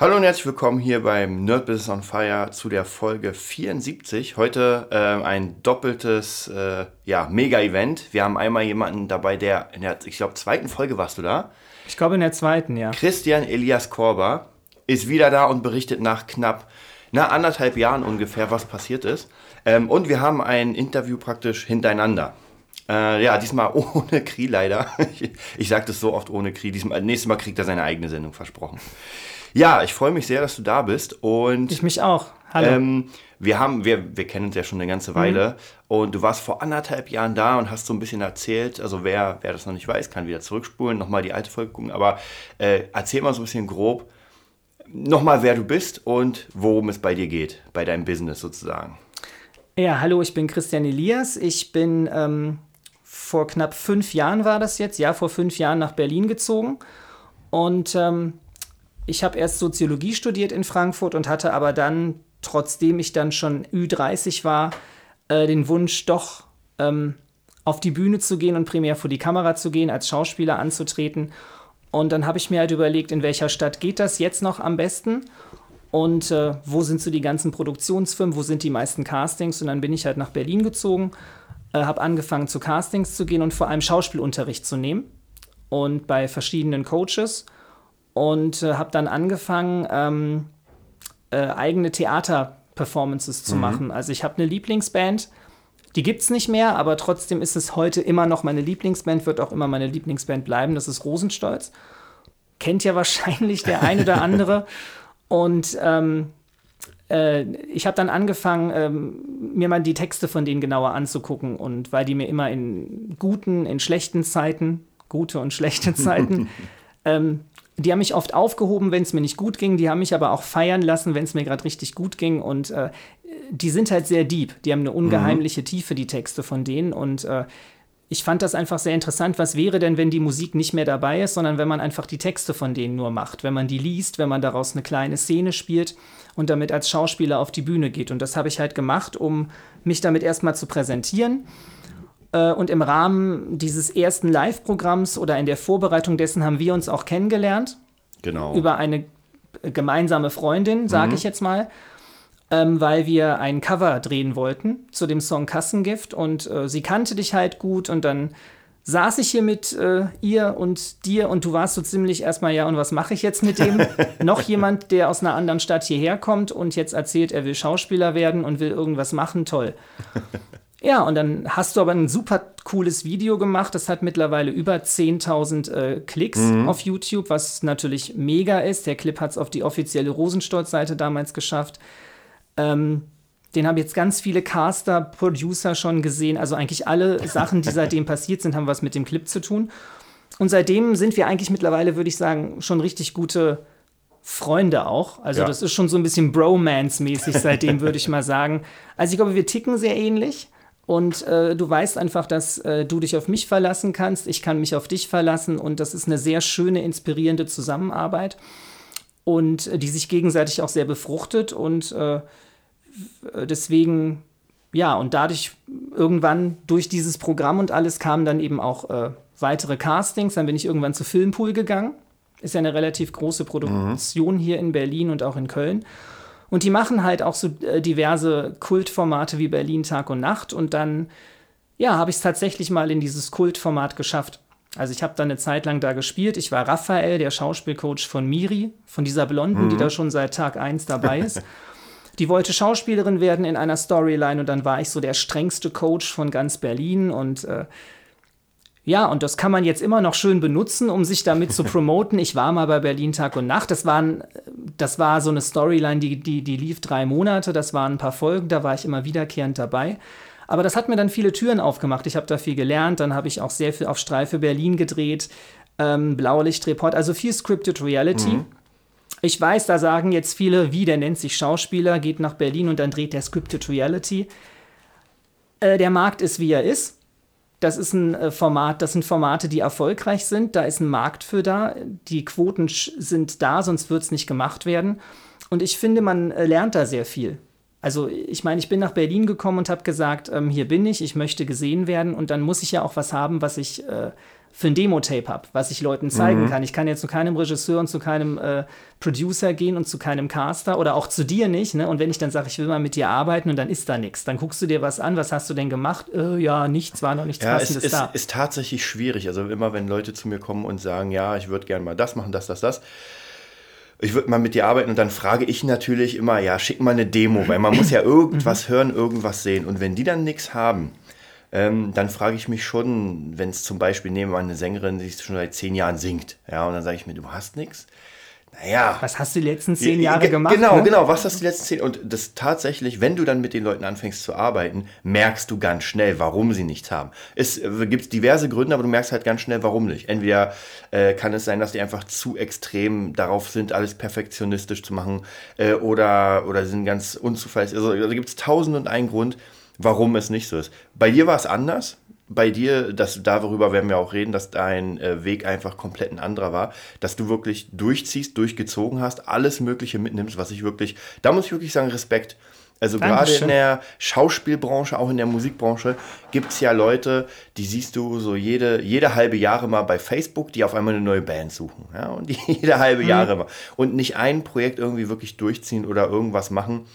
Hallo und herzlich willkommen hier beim Nerd Business on Fire zu der Folge 74. Heute äh, ein doppeltes äh, ja, Mega-Event. Wir haben einmal jemanden dabei, der in der, ich glaube, zweiten Folge warst du da. Ich glaube in der zweiten, ja. Christian Elias Korber ist wieder da und berichtet nach knapp na, anderthalb Jahren ungefähr, was passiert ist. Ähm, und wir haben ein Interview praktisch hintereinander. Äh, ja, diesmal ohne Kri leider. ich ich sage das so oft ohne Kri. Diesmal, nächstes Mal kriegt er seine eigene Sendung versprochen. Ja, ich freue mich sehr, dass du da bist. Und Ich mich auch. Hallo. ähm, wir haben, wir, wir kennen uns ja schon eine ganze Weile und du warst vor anderthalb Jahren da und hast so ein bisschen erzählt, also wer, wer das noch nicht weiß, kann wieder zurückspulen, nochmal die alte Folge gucken, aber äh, erzähl mal so ein bisschen grob, nochmal wer du bist und worum es bei dir geht, bei deinem Business sozusagen. ja, hallo, ich bin Christian Elias. Ich bin ähm, vor knapp fünf Jahren war das jetzt, ja, vor fünf Jahren nach Berlin gezogen. Und ähm, ich habe erst Soziologie studiert in Frankfurt und hatte aber dann, trotzdem ich dann schon Ü30 war, äh, den Wunsch, doch ähm, auf die Bühne zu gehen und primär vor die Kamera zu gehen, als Schauspieler anzutreten. Und dann habe ich mir halt überlegt, in welcher Stadt geht das jetzt noch am besten? Und äh, wo sind so die ganzen Produktionsfirmen, wo sind die meisten Castings? Und dann bin ich halt nach Berlin gezogen, äh, habe angefangen zu Castings zu gehen und vor allem Schauspielunterricht zu nehmen. Und bei verschiedenen Coaches. Und äh, habe dann angefangen, ähm, äh, eigene Theater-Performances zu machen. Also ich habe eine Lieblingsband, die gibt es nicht mehr, aber trotzdem ist es heute immer noch meine Lieblingsband, wird auch immer meine Lieblingsband bleiben. Das ist Rosenstolz. Kennt ja wahrscheinlich der ein oder andere. Und ähm, äh, ich habe dann angefangen, ähm, mir mal die Texte von denen genauer anzugucken. Und weil die mir immer in guten, in schlechten Zeiten, gute und schlechte Zeiten, ähm, die haben mich oft aufgehoben, wenn es mir nicht gut ging. Die haben mich aber auch feiern lassen, wenn es mir gerade richtig gut ging. Und äh, die sind halt sehr deep. Die haben eine ungeheimliche Tiefe, die Texte von denen. Und äh, ich fand das einfach sehr interessant. Was wäre denn, wenn die Musik nicht mehr dabei ist, sondern wenn man einfach die Texte von denen nur macht? Wenn man die liest, wenn man daraus eine kleine Szene spielt und damit als Schauspieler auf die Bühne geht. Und das habe ich halt gemacht, um mich damit erstmal zu präsentieren. Äh, Und im Rahmen dieses ersten Live-Programms oder in der Vorbereitung dessen haben wir uns auch kennengelernt Genau. über eine gemeinsame Freundin, sage ich jetzt mal, ähm, weil wir ein Cover drehen wollten zu dem Song Kassengift und äh, sie kannte dich halt gut und dann saß ich hier mit äh, ihr und dir und du warst so ziemlich erstmal, ja, und was mache ich jetzt mit dem? Noch jemand, der aus einer anderen Stadt hierher kommt und jetzt erzählt, er will Schauspieler werden und will irgendwas machen, toll. Ja, und dann hast du aber ein super cooles Video gemacht. Das hat mittlerweile über 10.000 äh, Klicks auf YouTube, was natürlich mega ist. Der Clip hat es auf die offizielle Rosenstolz-Seite damals geschafft. Ähm, den haben jetzt ganz viele Caster, Producer schon gesehen. Also eigentlich alle Sachen, die seitdem passiert sind, haben was mit dem Clip zu tun. Und seitdem sind wir eigentlich mittlerweile, würde ich sagen, schon richtig gute Freunde auch. Also Ja. das ist schon so ein bisschen Bromance-mäßig seitdem, würde ich mal sagen. Also ich glaube, wir ticken sehr ähnlich. Und äh, du weißt einfach, dass äh, du dich auf mich verlassen kannst, ich kann mich auf dich verlassen. Und das ist eine sehr schöne, inspirierende Zusammenarbeit. Und äh, die sich gegenseitig auch sehr befruchtet. Und äh, deswegen, ja, und dadurch irgendwann durch dieses Programm und alles kamen dann eben auch äh, weitere Castings, dann bin ich irgendwann zu Filmpool gegangen, ist ja eine relativ große Produktion hier in Berlin und auch in Köln. Und die machen halt auch so äh, diverse Kultformate wie Berlin Tag und Nacht. Und dann, ja, habe ich es tatsächlich mal in dieses Kultformat geschafft. Also ich habe da eine Zeit lang da gespielt. Ich war Raphael, der Schauspielcoach von Miri, von dieser Blonden, die da schon seit Tag 1 dabei ist. Die wollte Schauspielerin werden in einer Storyline und dann war ich so der strengste Coach von ganz Berlin und äh, ja, und das kann man jetzt immer noch schön benutzen, um sich damit zu promoten. Ich war mal bei Berlin Tag und Nacht. Das, waren, das war so eine Storyline, die, die, die lief drei Monate. Das waren ein paar Folgen, da war ich immer wiederkehrend dabei. Aber das hat mir dann viele Türen aufgemacht. Ich habe da viel gelernt. Dann habe ich auch sehr viel auf Streife Berlin gedreht, ähm, Blaulichtreport, also viel Scripted Reality. Ich weiß, da sagen jetzt viele, wie, der nennt sich Schauspieler, geht nach Berlin und dann dreht der Scripted Reality. Äh, der Markt ist, wie er ist. Das ist ein äh, Format, das sind Formate, die erfolgreich sind. Da ist ein Markt für da. Die Quoten sind da, sonst wird es nicht gemacht werden. Und ich finde, man äh, lernt da sehr viel. Also ich meine, ich bin nach Berlin gekommen und habe gesagt, ähm, hier bin ich, ich möchte gesehen werden und dann muss ich ja auch was haben, was ich äh, für ein Demo-Tape habe, was ich Leuten zeigen mhm. kann. Ich kann jetzt zu keinem Regisseur und zu keinem äh, Producer gehen und zu keinem Caster oder auch zu dir nicht. Ne? Und wenn ich dann sage, ich will mal mit dir arbeiten und dann ist da nichts, dann guckst du dir was an, was hast du denn gemacht? Äh, ja, nichts, war noch nichts ja, Passendes es, da. Ist tatsächlich schwierig. Also immer, wenn Leute zu mir kommen und sagen, ja, ich würde gerne mal das machen, das, das, das, ich würde mal mit dir arbeiten und dann frage ich natürlich immer, ja, schick mal eine Demo, weil man muss ja irgendwas mhm. hören, irgendwas sehen. Und wenn die dann nichts haben, ähm, dann frage ich mich schon, wenn es zum Beispiel, mal eine Sängerin, die schon seit zehn Jahren singt, ja, und dann sage ich mir, du hast nichts. Naja. Was hast du die letzten zehn Jahre gemacht? Genau, ne? genau, was hast du die letzten zehn Und das tatsächlich, wenn du dann mit den Leuten anfängst zu arbeiten, merkst du ganz schnell, warum sie nichts haben. Es äh, gibt diverse Gründe, aber du merkst halt ganz schnell, warum nicht. Entweder äh, kann es sein, dass die einfach zu extrem darauf sind, alles perfektionistisch zu machen, äh, oder, oder sind ganz unzuverlässig. Also da gibt es tausend und einen Grund, warum es nicht so ist. Bei dir war es anders. Bei dir, dass darüber werden wir auch reden, dass dein äh, Weg einfach komplett ein anderer war, dass du wirklich durchziehst, durchgezogen hast, alles Mögliche mitnimmst, was ich wirklich, da muss ich wirklich sagen, Respekt. Also gerade in der Schauspielbranche, auch in der Musikbranche, gibt es ja Leute, die siehst du so jede, jede halbe Jahre mal bei Facebook, die auf einmal eine neue Band suchen. Ja? Und die jede halbe mhm. Jahre mal. Und nicht ein Projekt irgendwie wirklich durchziehen oder irgendwas machen.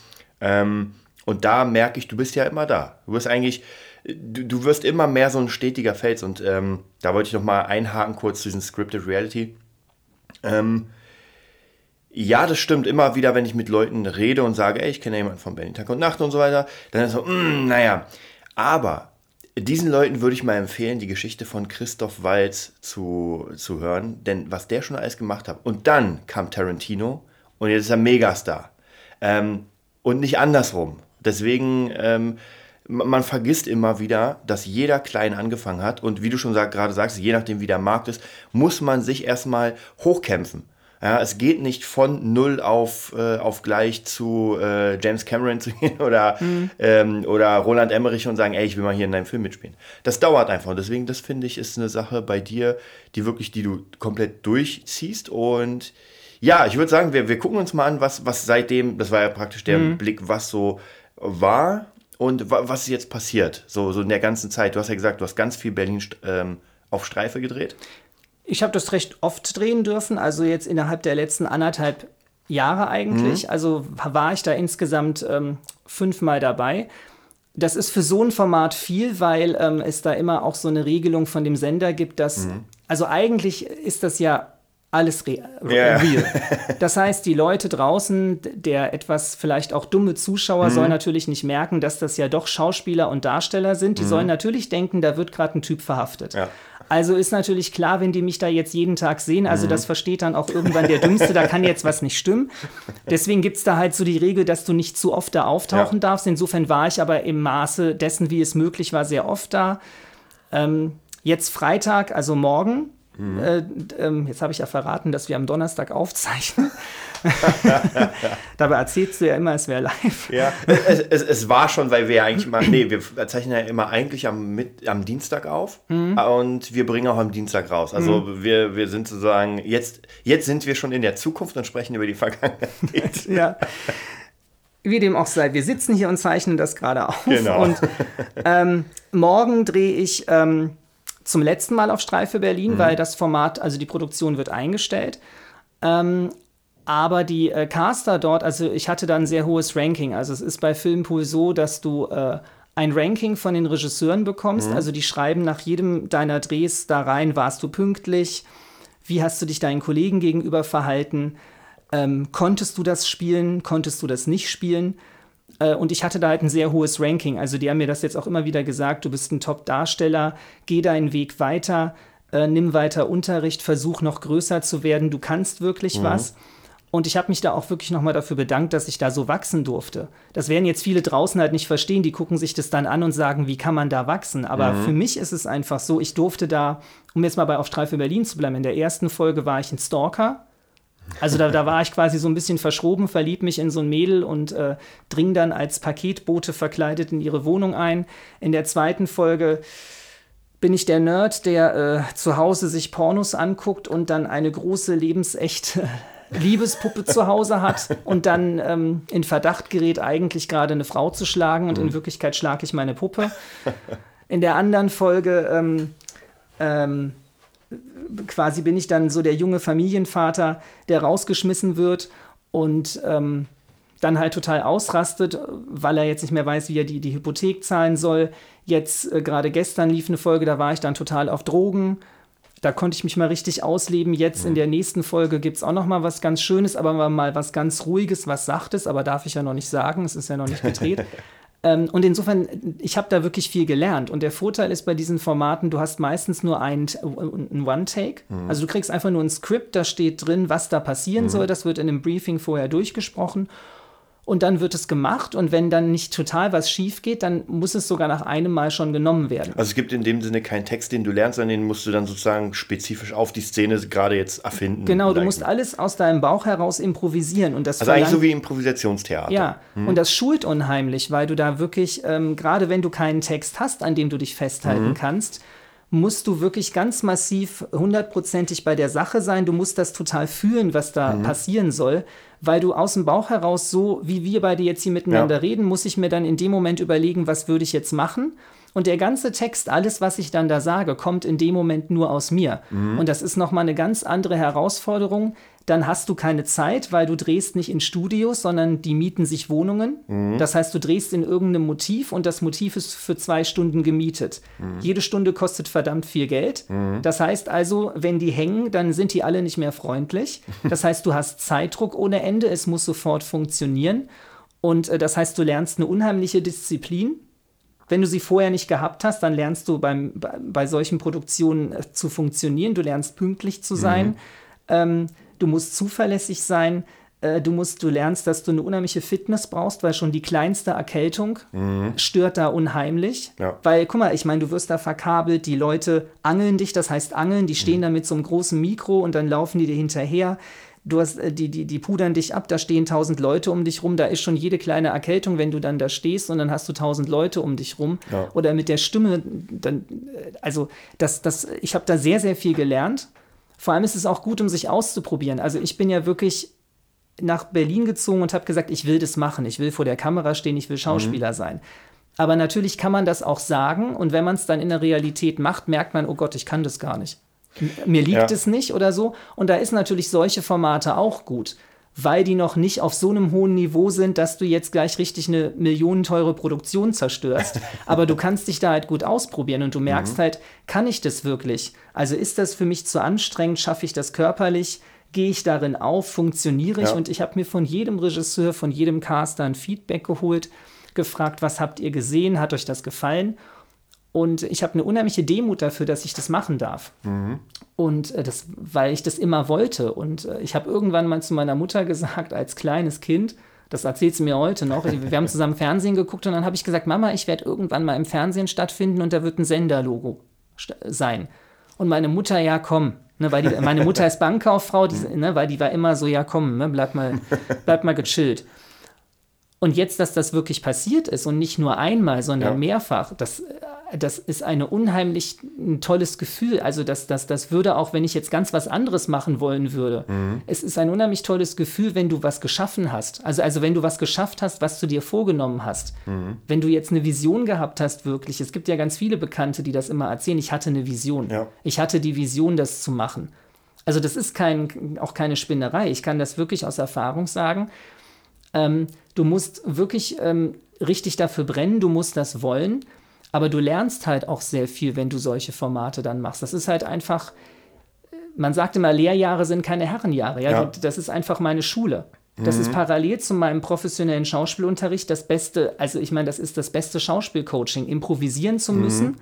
Ähm, und da merke ich, du bist ja immer da. Du bist eigentlich, du, du wirst immer mehr so ein stetiger Fels. Und ähm, da wollte ich noch mal einhaken kurz zu diesem Scripted Reality. Ähm, ja, das stimmt immer wieder, wenn ich mit Leuten rede und sage, ey, ich kenne jemanden von Berlin Tag und Nacht und so weiter, dann ist so, mm, naja. Aber diesen Leuten würde ich mal empfehlen, die Geschichte von Christoph Waltz zu, zu hören, denn was der schon alles gemacht hat. Und dann kam Tarantino und jetzt ist er Megastar. Ähm, und nicht andersrum. Deswegen, ähm, man vergisst immer wieder, dass jeder klein angefangen hat. Und wie du schon sag, gerade sagst, je nachdem, wie der Markt ist, muss man sich erstmal hochkämpfen. Ja, es geht nicht von null auf, äh, auf gleich zu äh, James Cameron zu gehen oder, mhm. ähm, oder Roland Emmerich und sagen, ey, ich will mal hier in deinem Film mitspielen. Das dauert einfach. Und deswegen, das finde ich, ist eine Sache bei dir, die wirklich, die du komplett durchziehst. Und ja, ich würde sagen, wir, wir gucken uns mal an, was, was seitdem, das war ja praktisch der mhm. Blick, was so war und was ist jetzt passiert, so, so in der ganzen Zeit. Du hast ja gesagt, du hast ganz viel Berlin ähm, auf Streife gedreht. Ich habe das recht oft drehen dürfen, also jetzt innerhalb der letzten anderthalb Jahre eigentlich. Mhm. Also war ich da insgesamt ähm, fünfmal dabei. Das ist für so ein Format viel, weil ähm, es da immer auch so eine Regelung von dem Sender gibt, dass, mhm. also eigentlich ist das ja alles re yeah. real. Das heißt, die Leute draußen, der etwas vielleicht auch dumme Zuschauer, mhm. soll natürlich nicht merken, dass das ja doch Schauspieler und Darsteller sind. Die mhm. sollen natürlich denken, da wird gerade ein Typ verhaftet. Ja. Also ist natürlich klar, wenn die mich da jetzt jeden Tag sehen, also mhm. das versteht dann auch irgendwann der Dümmste, da kann jetzt was nicht stimmen. Deswegen gibt es da halt so die Regel, dass du nicht zu oft da auftauchen ja. darfst. Insofern war ich aber im Maße dessen, wie es möglich war, sehr oft da. Ähm, jetzt Freitag, also morgen, Mhm. Äh, ähm, jetzt habe ich ja verraten, dass wir am Donnerstag aufzeichnen. Dabei erzählst du ja immer, es wäre live. Ja, es, es, es, war schon, weil wir eigentlich mal, nee, wir zeichnen ja immer eigentlich am, mit, am Dienstag auf mhm. und wir bringen auch am Dienstag raus. Also mhm. wir, wir sind sozusagen, jetzt, jetzt sind wir schon in der Zukunft und sprechen über die Vergangenheit. ja. Wie dem auch sei, wir sitzen hier und zeichnen das gerade auf. Genau. Und ähm, morgen drehe ich ähm, zum letzten Mal auf Streife Berlin, mhm. weil das Format, also die Produktion wird eingestellt. Ähm, aber die äh, Caster dort, also ich hatte da ein sehr hohes Ranking. Also es ist bei Filmpool so, dass du äh, ein Ranking von den Regisseuren bekommst. Mhm. Also die schreiben nach jedem deiner Drehs da rein, warst du pünktlich, wie hast du dich deinen Kollegen gegenüber verhalten, ähm, konntest du das spielen, konntest du das nicht spielen. Äh, und ich hatte da halt ein sehr hohes Ranking. Also die haben mir das jetzt auch immer wieder gesagt, du bist ein Top-Darsteller, geh deinen Weg weiter, äh, nimm weiter Unterricht, versuch noch größer zu werden, du kannst wirklich mhm. was. Und ich habe mich da auch wirklich nochmal dafür bedankt, dass ich da so wachsen durfte. Das werden jetzt viele draußen halt nicht verstehen, die gucken sich das dann an und sagen, wie kann man da wachsen? Aber mhm. für mich ist es einfach so, ich durfte da, um jetzt mal bei Auf Streife Berlin zu bleiben, in der ersten Folge war ich ein Stalker also da, da war ich quasi so ein bisschen verschroben, verlieb mich in so ein Mädel und äh, dring dann als Paketbote verkleidet in ihre Wohnung ein. In der zweiten Folge bin ich der Nerd, der äh, zu Hause sich Pornos anguckt und dann eine große lebensechte Liebespuppe zu Hause hat und dann ähm, in Verdacht gerät, eigentlich gerade eine Frau zu schlagen und mhm. in Wirklichkeit schlage ich meine Puppe. In der anderen Folge ähm, ähm, quasi bin ich dann so der junge Familienvater, der rausgeschmissen wird und ähm, dann halt total ausrastet, weil er jetzt nicht mehr weiß, wie er die, die Hypothek zahlen soll. Jetzt, äh, gerade gestern lief eine Folge, da war ich dann total auf Drogen. Da konnte ich mich mal richtig ausleben. Jetzt mhm. in der nächsten Folge gibt es auch noch mal was ganz Schönes, aber mal was ganz Ruhiges, was Sachtes, aber darf ich ja noch nicht sagen, es ist ja noch nicht gedreht. ähm, und insofern, ich habe da wirklich viel gelernt. Und der Vorteil ist bei diesen Formaten, du hast meistens nur ein, ein One-Take. Mhm. Also du kriegst einfach nur ein Skript, da steht drin, was da passieren mhm. soll. Das wird in einem Briefing vorher durchgesprochen und dann wird es gemacht und wenn dann nicht total was schief geht, dann muss es sogar nach einem Mal schon genommen werden. Also es gibt in dem Sinne keinen Text, den du lernst, sondern den musst du dann sozusagen spezifisch auf die Szene gerade jetzt erfinden. Genau, du musst alles aus deinem Bauch heraus improvisieren und das Also eigentlich so wie Improvisationstheater. Ja, hm. und das schult unheimlich, weil du da wirklich, ähm, gerade wenn du keinen Text hast, an dem du dich festhalten hm. kannst, musst du wirklich ganz massiv hundertprozentig bei der Sache sein. Du musst das total fühlen, was da mhm. passieren soll weil du aus dem Bauch heraus so, wie wir beide jetzt hier miteinander ja. reden, muss ich mir dann in dem Moment überlegen, was würde ich jetzt machen. Und der ganze Text, alles, was ich dann da sage, kommt in dem Moment nur aus mir. Mhm. Und das ist nochmal eine ganz andere Herausforderung, dann hast du keine Zeit, weil du drehst nicht in Studios, sondern die mieten sich Wohnungen. Mhm. Das heißt, du drehst in irgendeinem Motiv und das Motiv ist für zwei Stunden gemietet. Mhm. Jede Stunde kostet verdammt viel Geld. Mhm. Das heißt also, wenn die hängen, dann sind die alle nicht mehr freundlich. Das heißt, du hast Zeitdruck ohne Ende, es muss sofort funktionieren. Und äh, das heißt, du lernst eine unheimliche Disziplin. Wenn du sie vorher nicht gehabt hast, dann lernst du beim, bei, bei solchen Produktionen äh, zu funktionieren. Du lernst pünktlich zu sein. Mhm. Ähm, du musst zuverlässig sein, äh, du musst, du lernst, dass du eine unheimliche Fitness brauchst, weil schon die kleinste Erkältung mhm. stört da unheimlich. Ja. Weil, guck mal, ich meine, du wirst da verkabelt, die Leute angeln dich, das heißt angeln, die stehen mhm. da mit so einem großen Mikro und dann laufen die dir hinterher. Du hast, äh, die, die, die pudern dich ab, da stehen tausend Leute um dich rum, da ist schon jede kleine Erkältung, wenn du dann da stehst und dann hast du tausend Leute um dich rum. Ja. Oder mit der Stimme, dann, äh, also das, das, ich habe da sehr, sehr viel gelernt. Vor allem ist es auch gut, um sich auszuprobieren. Also ich bin ja wirklich nach Berlin gezogen und habe gesagt, ich will das machen. Ich will vor der Kamera stehen, ich will Schauspieler mhm. sein. Aber natürlich kann man das auch sagen und wenn man es dann in der Realität macht, merkt man, oh Gott, ich kann das gar nicht. Mir liegt ja. es nicht oder so. Und da ist natürlich solche Formate auch gut weil die noch nicht auf so einem hohen Niveau sind, dass du jetzt gleich richtig eine millionenteure Produktion zerstörst. Aber du kannst dich da halt gut ausprobieren und du merkst mhm. halt, kann ich das wirklich? Also ist das für mich zu anstrengend? Schaffe ich das körperlich? Gehe ich darin auf? Funktioniere ich? Ja. Und ich habe mir von jedem Regisseur, von jedem Caster ein Feedback geholt, gefragt, was habt ihr gesehen? Hat euch das gefallen? Und ich habe eine unheimliche Demut dafür, dass ich das machen darf. Mhm. Und äh, das, weil ich das immer wollte. Und äh, ich habe irgendwann mal zu meiner Mutter gesagt, als kleines Kind, das erzählt sie mir heute noch. Wir haben zusammen Fernsehen geguckt und dann habe ich gesagt, Mama, ich werde irgendwann mal im Fernsehen stattfinden und da wird ein Senderlogo sein. Und meine Mutter, ja, komm. Ne, weil die, meine Mutter ist Bankkauffrau, die, ne, weil die war immer so, ja, komm, ne, bleib, mal, bleib mal gechillt. Und jetzt, dass das wirklich passiert ist und nicht nur einmal, sondern ja. mehrfach, das das ist eine unheimlich ein tolles Gefühl. Also das, das, das würde auch, wenn ich jetzt ganz was anderes machen wollen würde, mhm. es ist ein unheimlich tolles Gefühl, wenn du was geschaffen hast. Also, also wenn du was geschafft hast, was du dir vorgenommen hast. Mhm. Wenn du jetzt eine Vision gehabt hast, wirklich. Es gibt ja ganz viele Bekannte, die das immer erzählen. Ich hatte eine Vision. Ja. Ich hatte die Vision, das zu machen. Also das ist kein, auch keine Spinnerei. Ich kann das wirklich aus Erfahrung sagen. Ähm, du musst wirklich ähm, richtig dafür brennen, du musst das wollen. Aber du lernst halt auch sehr viel, wenn du solche Formate dann machst. Das ist halt einfach, man sagt immer, Lehrjahre sind keine Herrenjahre. Ja? ja. Das ist einfach meine Schule. Das mhm. ist parallel zu meinem professionellen Schauspielunterricht das beste, also ich meine, das ist das beste Schauspielcoaching, improvisieren zu mhm. müssen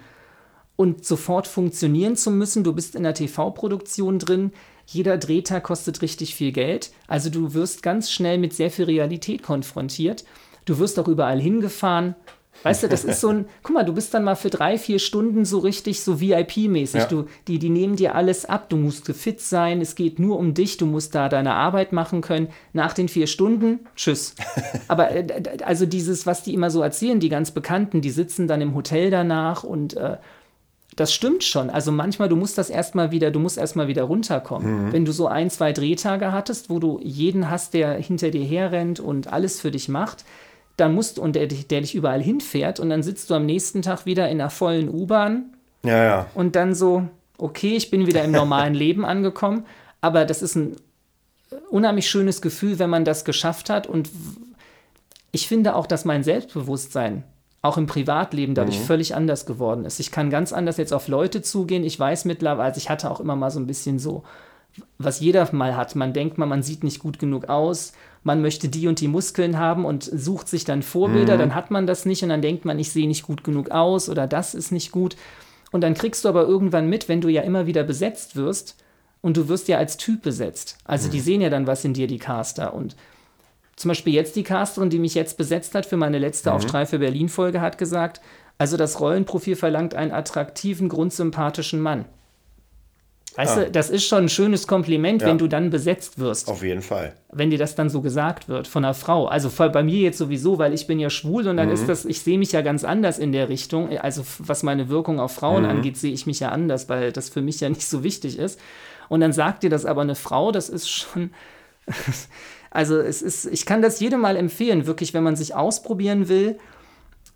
und sofort funktionieren zu müssen. Du bist in der TV-Produktion drin. Jeder Drehtag kostet richtig viel Geld. Also du wirst ganz schnell mit sehr viel Realität konfrontiert. Du wirst auch überall hingefahren. Weißt du, das ist so ein, guck mal, du bist dann mal für drei, vier Stunden so richtig so VIP-mäßig. Ja. die, die nehmen dir alles ab, du musst fit sein, es geht nur um dich, du musst da deine Arbeit machen können. Nach den vier Stunden, tschüss. Aber äh, also dieses, was die immer so erzählen, die ganz Bekannten, die sitzen dann im Hotel danach und äh, das stimmt schon. Also manchmal, du musst das erstmal wieder, du musst erstmal wieder runterkommen. Mhm. Wenn du so ein, zwei Drehtage hattest, wo du jeden hast, der hinter dir herrennt und alles für dich macht, dann musst und der, der dich überall hinfährt und dann sitzt du am nächsten Tag wieder in einer vollen U-Bahn. Ja, ja. Und dann so, okay, ich bin wieder im normalen Leben angekommen. Aber das ist ein unheimlich schönes Gefühl, wenn man das geschafft hat. Und ich finde auch, dass mein Selbstbewusstsein auch im Privatleben dadurch mhm. völlig anders geworden ist. Ich kann ganz anders jetzt auf Leute zugehen. Ich weiß mittlerweile, also ich hatte auch immer mal so ein bisschen so, was jeder mal hat. Man denkt mal, man sieht nicht gut genug aus, man möchte die und die Muskeln haben und sucht sich dann Vorbilder, mhm. dann hat man das nicht und dann denkt man, ich sehe nicht gut genug aus oder das ist nicht gut. Und dann kriegst du aber irgendwann mit, wenn du ja immer wieder besetzt wirst und du wirst ja als Typ besetzt. Also mhm. die sehen ja dann was in dir, die Caster. Und zum Beispiel jetzt die Casterin, die mich jetzt besetzt hat für meine letzte mhm. Auf Berlin-Folge, hat gesagt, also das Rollenprofil verlangt einen attraktiven, grundsympathischen Mann. Weißt ah. du, das ist schon ein schönes Kompliment, ja. wenn du dann besetzt wirst. Auf jeden Fall. Wenn dir das dann so gesagt wird von einer Frau. Also bei mir jetzt sowieso, weil ich bin ja schwul und dann mhm. ist das, ich sehe mich ja ganz anders in der Richtung. Also was meine Wirkung auf Frauen mhm. angeht, sehe ich mich ja anders, weil das für mich ja nicht so wichtig ist. Und dann sagt dir das aber eine Frau, das ist schon. Also es ist, ich kann das jedem mal empfehlen, wirklich, wenn man sich ausprobieren will,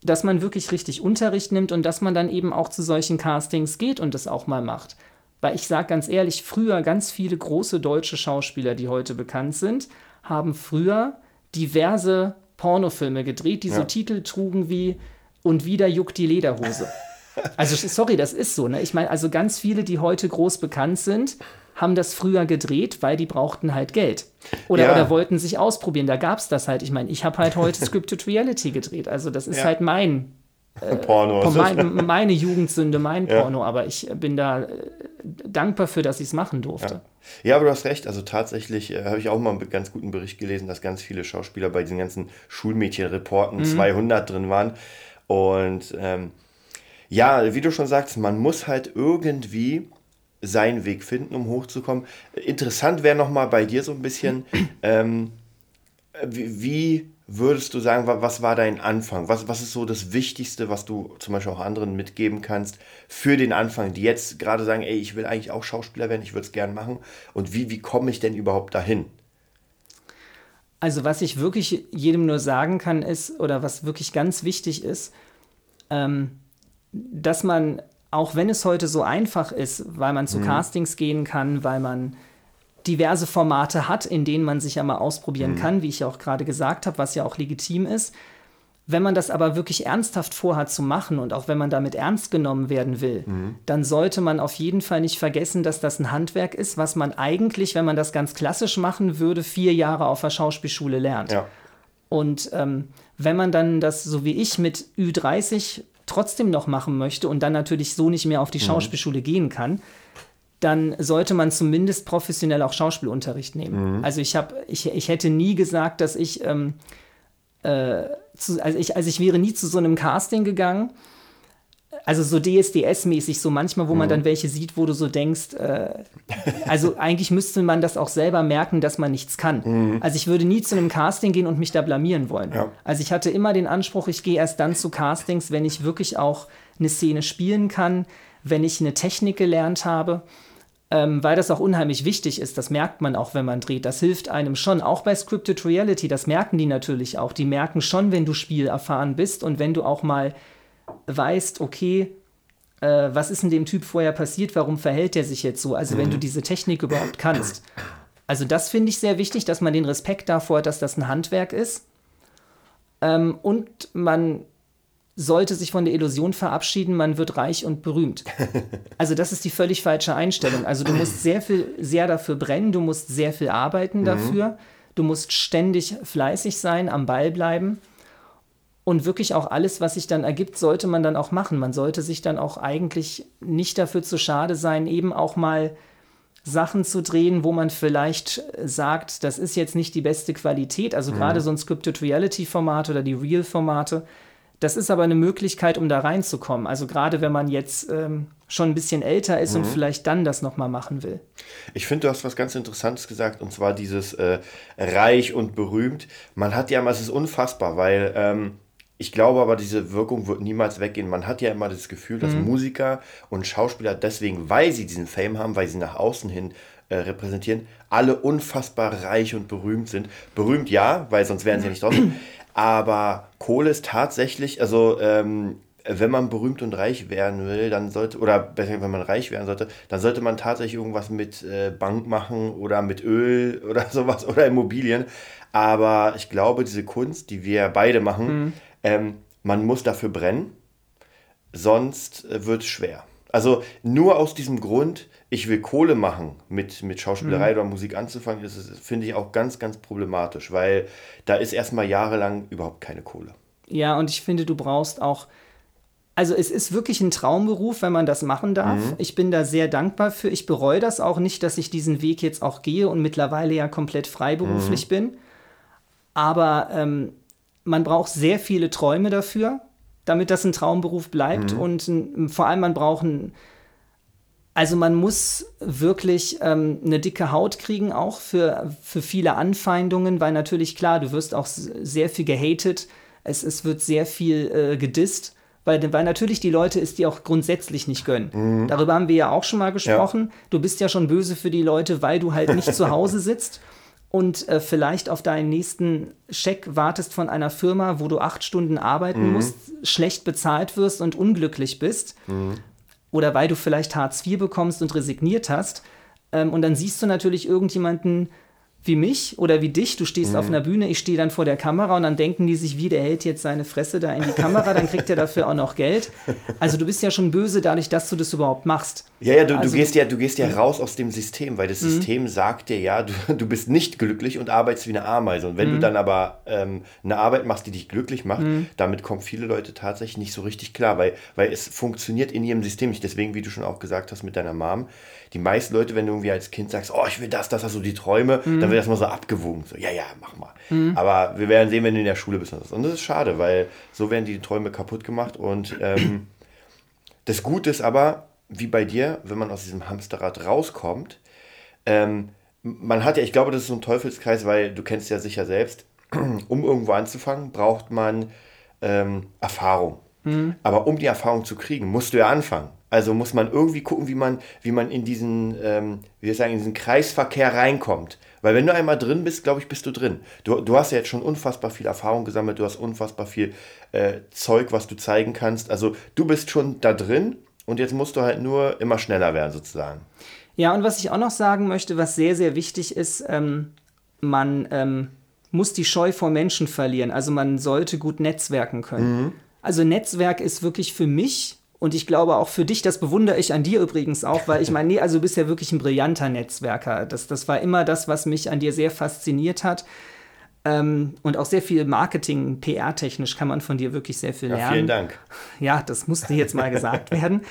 dass man wirklich richtig Unterricht nimmt und dass man dann eben auch zu solchen Castings geht und das auch mal macht. Weil ich sage ganz ehrlich, früher ganz viele große deutsche Schauspieler, die heute bekannt sind, haben früher diverse Pornofilme gedreht, die ja. so Titel trugen wie Und wieder juckt die Lederhose. Also sorry, das ist so. Ne? Ich meine, also ganz viele, die heute groß bekannt sind, haben das früher gedreht, weil die brauchten halt Geld. Oder, ja. oder wollten sich ausprobieren. Da gab es das halt. Ich meine, ich habe halt heute Scripted Reality gedreht. Also das ist ja. halt mein äh, Porno. Mein, meine Jugendsünde, mein ja. Porno. Aber ich bin da äh, dankbar für, dass ich es machen durfte. Ja. aber du hast recht. Also tatsächlich äh, habe ich auch mal einen ganz guten Bericht gelesen, dass ganz viele Schauspieler bei diesen ganzen Schulmädchenreporten mhm. 200 drin waren. Und ähm, ja, wie du schon sagst, man muss halt irgendwie seinen Weg finden, um hochzukommen. Interessant wäre nochmal bei dir so ein bisschen, ähm, wie, würdest du sagen, was war dein Anfang? Was, was ist so das Wichtigste, was du zum Beispiel auch anderen mitgeben kannst für den Anfang, die jetzt gerade sagen, ey, ich will eigentlich auch Schauspieler werden, ich würde es gern machen. Und wie, wie komme ich denn überhaupt dahin? Also was ich wirklich jedem nur sagen kann, ist, oder was wirklich ganz wichtig ist, ähm, dass man auch wenn es heute so einfach ist, weil man zu mhm. Castings gehen kann, weil man diverse Formate hat, in denen man sich ja mal ausprobieren mhm. kann, wie ich ja auch gerade gesagt habe, was ja auch legitim ist. Wenn man das aber wirklich ernsthaft vorhat zu machen und auch wenn man damit ernst genommen werden will, mhm. dann sollte man auf jeden Fall nicht vergessen, dass das ein Handwerk ist, was man eigentlich, wenn man das ganz klassisch machen würde, vier Jahre auf der Schauspielschule lernt. Ja. Und ähm, wenn man dann das, so wie ich, mit Ü30 trotzdem noch machen möchte und dann natürlich so nicht mehr auf die mhm. Schauspielschule mhm. gehen kann, dann sollte man zumindest professionell auch Schauspielunterricht nehmen. Mhm. Also ich habe, ich, ich hätte nie gesagt, dass ich, ähm, äh, zu, also ich, also ich wäre nie zu so einem Casting gegangen, also so DSDS-mäßig, so manchmal, wo man mhm. dann welche sieht, wo du so denkst, äh, also eigentlich müsste man das auch selber merken, dass man nichts kann. Mhm. Also ich würde nie zu einem Casting gehen und mich da blamieren wollen. Ja. Also ich hatte immer den Anspruch, ich gehe erst dann zu Castings, wenn ich wirklich auch eine Szene spielen kann, wenn ich eine Technik gelernt habe. Ähm, weil das auch unheimlich wichtig ist, das merkt man auch, wenn man dreht. Das hilft einem schon, auch bei Scripted Reality, das merken die natürlich auch. Die merken schon, wenn du spielerfahren bist und wenn du auch mal weißt, okay, äh, was ist in dem Typ vorher passiert, warum verhält er sich jetzt so? Also mhm. wenn du diese Technik überhaupt kannst. Also das finde ich sehr wichtig, dass man den Respekt davor hat, dass das ein Handwerk ist. Ähm, und man sollte sich von der Illusion verabschieden, man wird reich und berühmt. Also das ist die völlig falsche Einstellung. Also du musst sehr viel, sehr dafür brennen, du musst sehr viel arbeiten mhm. dafür, du musst ständig fleißig sein, am Ball bleiben. Und wirklich auch alles, was sich dann ergibt, sollte man dann auch machen. Man sollte sich dann auch eigentlich nicht dafür zu schade sein, eben auch mal Sachen zu drehen, wo man vielleicht sagt, das ist jetzt nicht die beste Qualität. Also mhm. gerade so ein Scripted Reality Format oder die Real Formate. Das ist aber eine Möglichkeit, um da reinzukommen. Also gerade wenn man jetzt ähm, schon ein bisschen älter ist mhm. und vielleicht dann das nochmal machen will. Ich finde, du hast was ganz Interessantes gesagt, und zwar dieses äh, reich und berühmt. Man hat ja, es ist unfassbar, weil ähm, ich glaube aber, diese Wirkung wird niemals weggehen. Man hat ja immer das Gefühl, dass mhm. Musiker und Schauspieler deswegen, weil sie diesen Fame haben, weil sie nach außen hin äh, repräsentieren, alle unfassbar reich und berühmt sind. Berühmt ja, weil sonst wären sie ja nicht draußen. Aber Kohle ist tatsächlich, also ähm, wenn man berühmt und reich werden will, dann sollte, oder besser, wenn man reich werden sollte, dann sollte man tatsächlich irgendwas mit äh, Bank machen oder mit Öl oder sowas oder Immobilien. Aber ich glaube, diese Kunst, die wir beide machen, mhm. Ähm, man muss dafür brennen, sonst äh, wird es schwer. Also nur aus diesem Grund, ich will Kohle machen, mit, mit Schauspielerei mhm. oder Musik anzufangen, das finde ich auch ganz, ganz problematisch, weil da ist erstmal jahrelang überhaupt keine Kohle. Ja, und ich finde, du brauchst auch, also es ist wirklich ein Traumberuf, wenn man das machen darf. Mhm. Ich bin da sehr dankbar für. Ich bereue das auch nicht, dass ich diesen Weg jetzt auch gehe und mittlerweile ja komplett freiberuflich mhm. bin. Aber ähm, man braucht sehr viele Träume dafür, damit das ein Traumberuf bleibt. Mhm. Und ein, vor allem man braucht ein, also man muss wirklich ähm, eine dicke Haut kriegen, auch für, für viele Anfeindungen, weil natürlich klar, du wirst auch sehr viel gehatet, es, es wird sehr viel äh, gedisst, weil, weil natürlich die Leute es dir auch grundsätzlich nicht gönnen. Mhm. Darüber haben wir ja auch schon mal gesprochen. Ja. Du bist ja schon böse für die Leute, weil du halt nicht zu Hause sitzt und äh, vielleicht auf deinen nächsten Scheck wartest von einer Firma, wo du acht Stunden arbeiten mhm. musst, schlecht bezahlt wirst und unglücklich bist. Mhm oder weil du vielleicht Hartz IV bekommst und resigniert hast. Ähm, und dann siehst du natürlich irgendjemanden wie mich oder wie dich, du stehst mhm. auf einer Bühne, ich stehe dann vor der Kamera und dann denken die sich, wie der hält jetzt seine Fresse da in die Kamera, dann kriegt er dafür auch noch Geld. Also du bist ja schon böse dadurch, dass du das überhaupt machst. Ja, ja, du, also, du gehst ja, du gehst ja raus aus dem System, weil das mhm. System sagt dir ja, du, du bist nicht glücklich und arbeitest wie eine Ameise. Und wenn du dann aber ähm, eine Arbeit machst, die dich glücklich macht, damit kommen viele Leute tatsächlich nicht so richtig klar, weil, weil es funktioniert in ihrem System nicht. Deswegen, wie du schon auch gesagt hast mit deiner Mom, die meisten Leute, wenn du irgendwie als Kind sagst, oh, ich will das, das, also die Träume, mhm. dann wird das mal so abgewogen. So, ja, ja, mach mal. Mhm. Aber wir werden sehen, wenn du in der Schule bist. Und das ist schade, weil so werden die Träume kaputt gemacht. Und ähm, das Gute ist aber, wie bei dir, wenn man aus diesem Hamsterrad rauskommt, ähm, man hat ja, ich glaube, das ist so ein Teufelskreis, weil du kennst ja sicher selbst, um irgendwo anzufangen, braucht man ähm, Erfahrung. Mhm. Aber um die Erfahrung zu kriegen, musst du ja anfangen. Also muss man irgendwie gucken, wie man, wie man in diesen, ähm, wie sagen, in diesen Kreisverkehr reinkommt. Weil wenn du einmal drin bist, glaube ich, bist du drin. Du, du hast ja jetzt schon unfassbar viel Erfahrung gesammelt, du hast unfassbar viel äh, Zeug, was du zeigen kannst. Also du bist schon da drin und jetzt musst du halt nur immer schneller werden, sozusagen. Ja, und was ich auch noch sagen möchte, was sehr, sehr wichtig ist, ähm, man ähm, muss die Scheu vor Menschen verlieren. Also man sollte gut netzwerken können. Mhm. Also Netzwerk ist wirklich für mich und ich glaube auch für dich, das bewundere ich an dir übrigens auch, weil ich meine, nee, also du bist ja wirklich ein brillanter Netzwerker. Das, das war immer das, was mich an dir sehr fasziniert hat. Ähm, und auch sehr viel Marketing, PR-technisch kann man von dir wirklich sehr viel lernen. Ja, vielen Dank. Ja, das musste jetzt mal gesagt werden.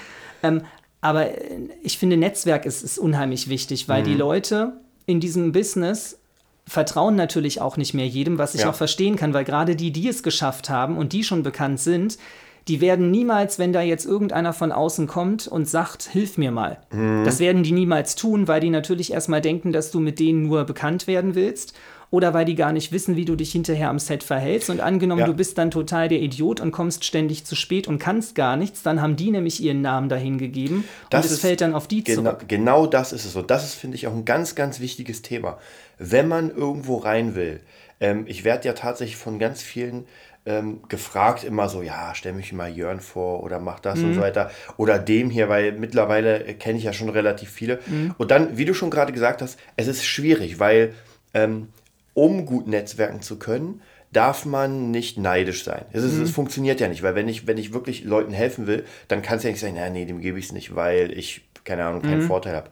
Ähm, aber äh, ich finde, Netzwerk ist, ist unheimlich wichtig, weil mhm. die Leute in diesem Business vertrauen natürlich auch nicht mehr jedem, was ich ja. auch verstehen kann, weil gerade die, die es geschafft haben und die schon bekannt sind, die werden niemals, wenn da jetzt irgendeiner von außen kommt und sagt, hilf mir mal. Mhm. Das werden die niemals tun, weil die natürlich erstmal denken, dass du mit denen nur bekannt werden willst oder weil die gar nicht wissen, wie du dich hinterher am Set verhältst. Und angenommen, ja. du bist dann total der Idiot und kommst ständig zu spät und kannst gar nichts, dann haben die nämlich ihren Namen dahin gegeben das und es fällt dann auf die genau, zurück. Genau das ist es. Und das ist, finde ich, auch ein ganz, ganz wichtiges Thema. Wenn man irgendwo rein will, ähm, ich werde ja tatsächlich von ganz vielen ähm, gefragt immer so, ja, stell mich mal Jörn vor oder mach das mhm. und so weiter. Oder dem hier, weil mittlerweile kenne ich ja schon relativ viele. Mhm. Und dann, wie du schon gerade gesagt hast, es ist schwierig, weil ähm, um gut netzwerken zu können, darf man nicht neidisch sein. Es, ist, mhm. es, funktioniert ja nicht, weil wenn ich, wenn ich wirklich Leuten helfen will, dann kann es ja nicht sein, na, nee, dem gebe ich es nicht, weil ich, keine Ahnung, keinen mhm. Vorteil habe.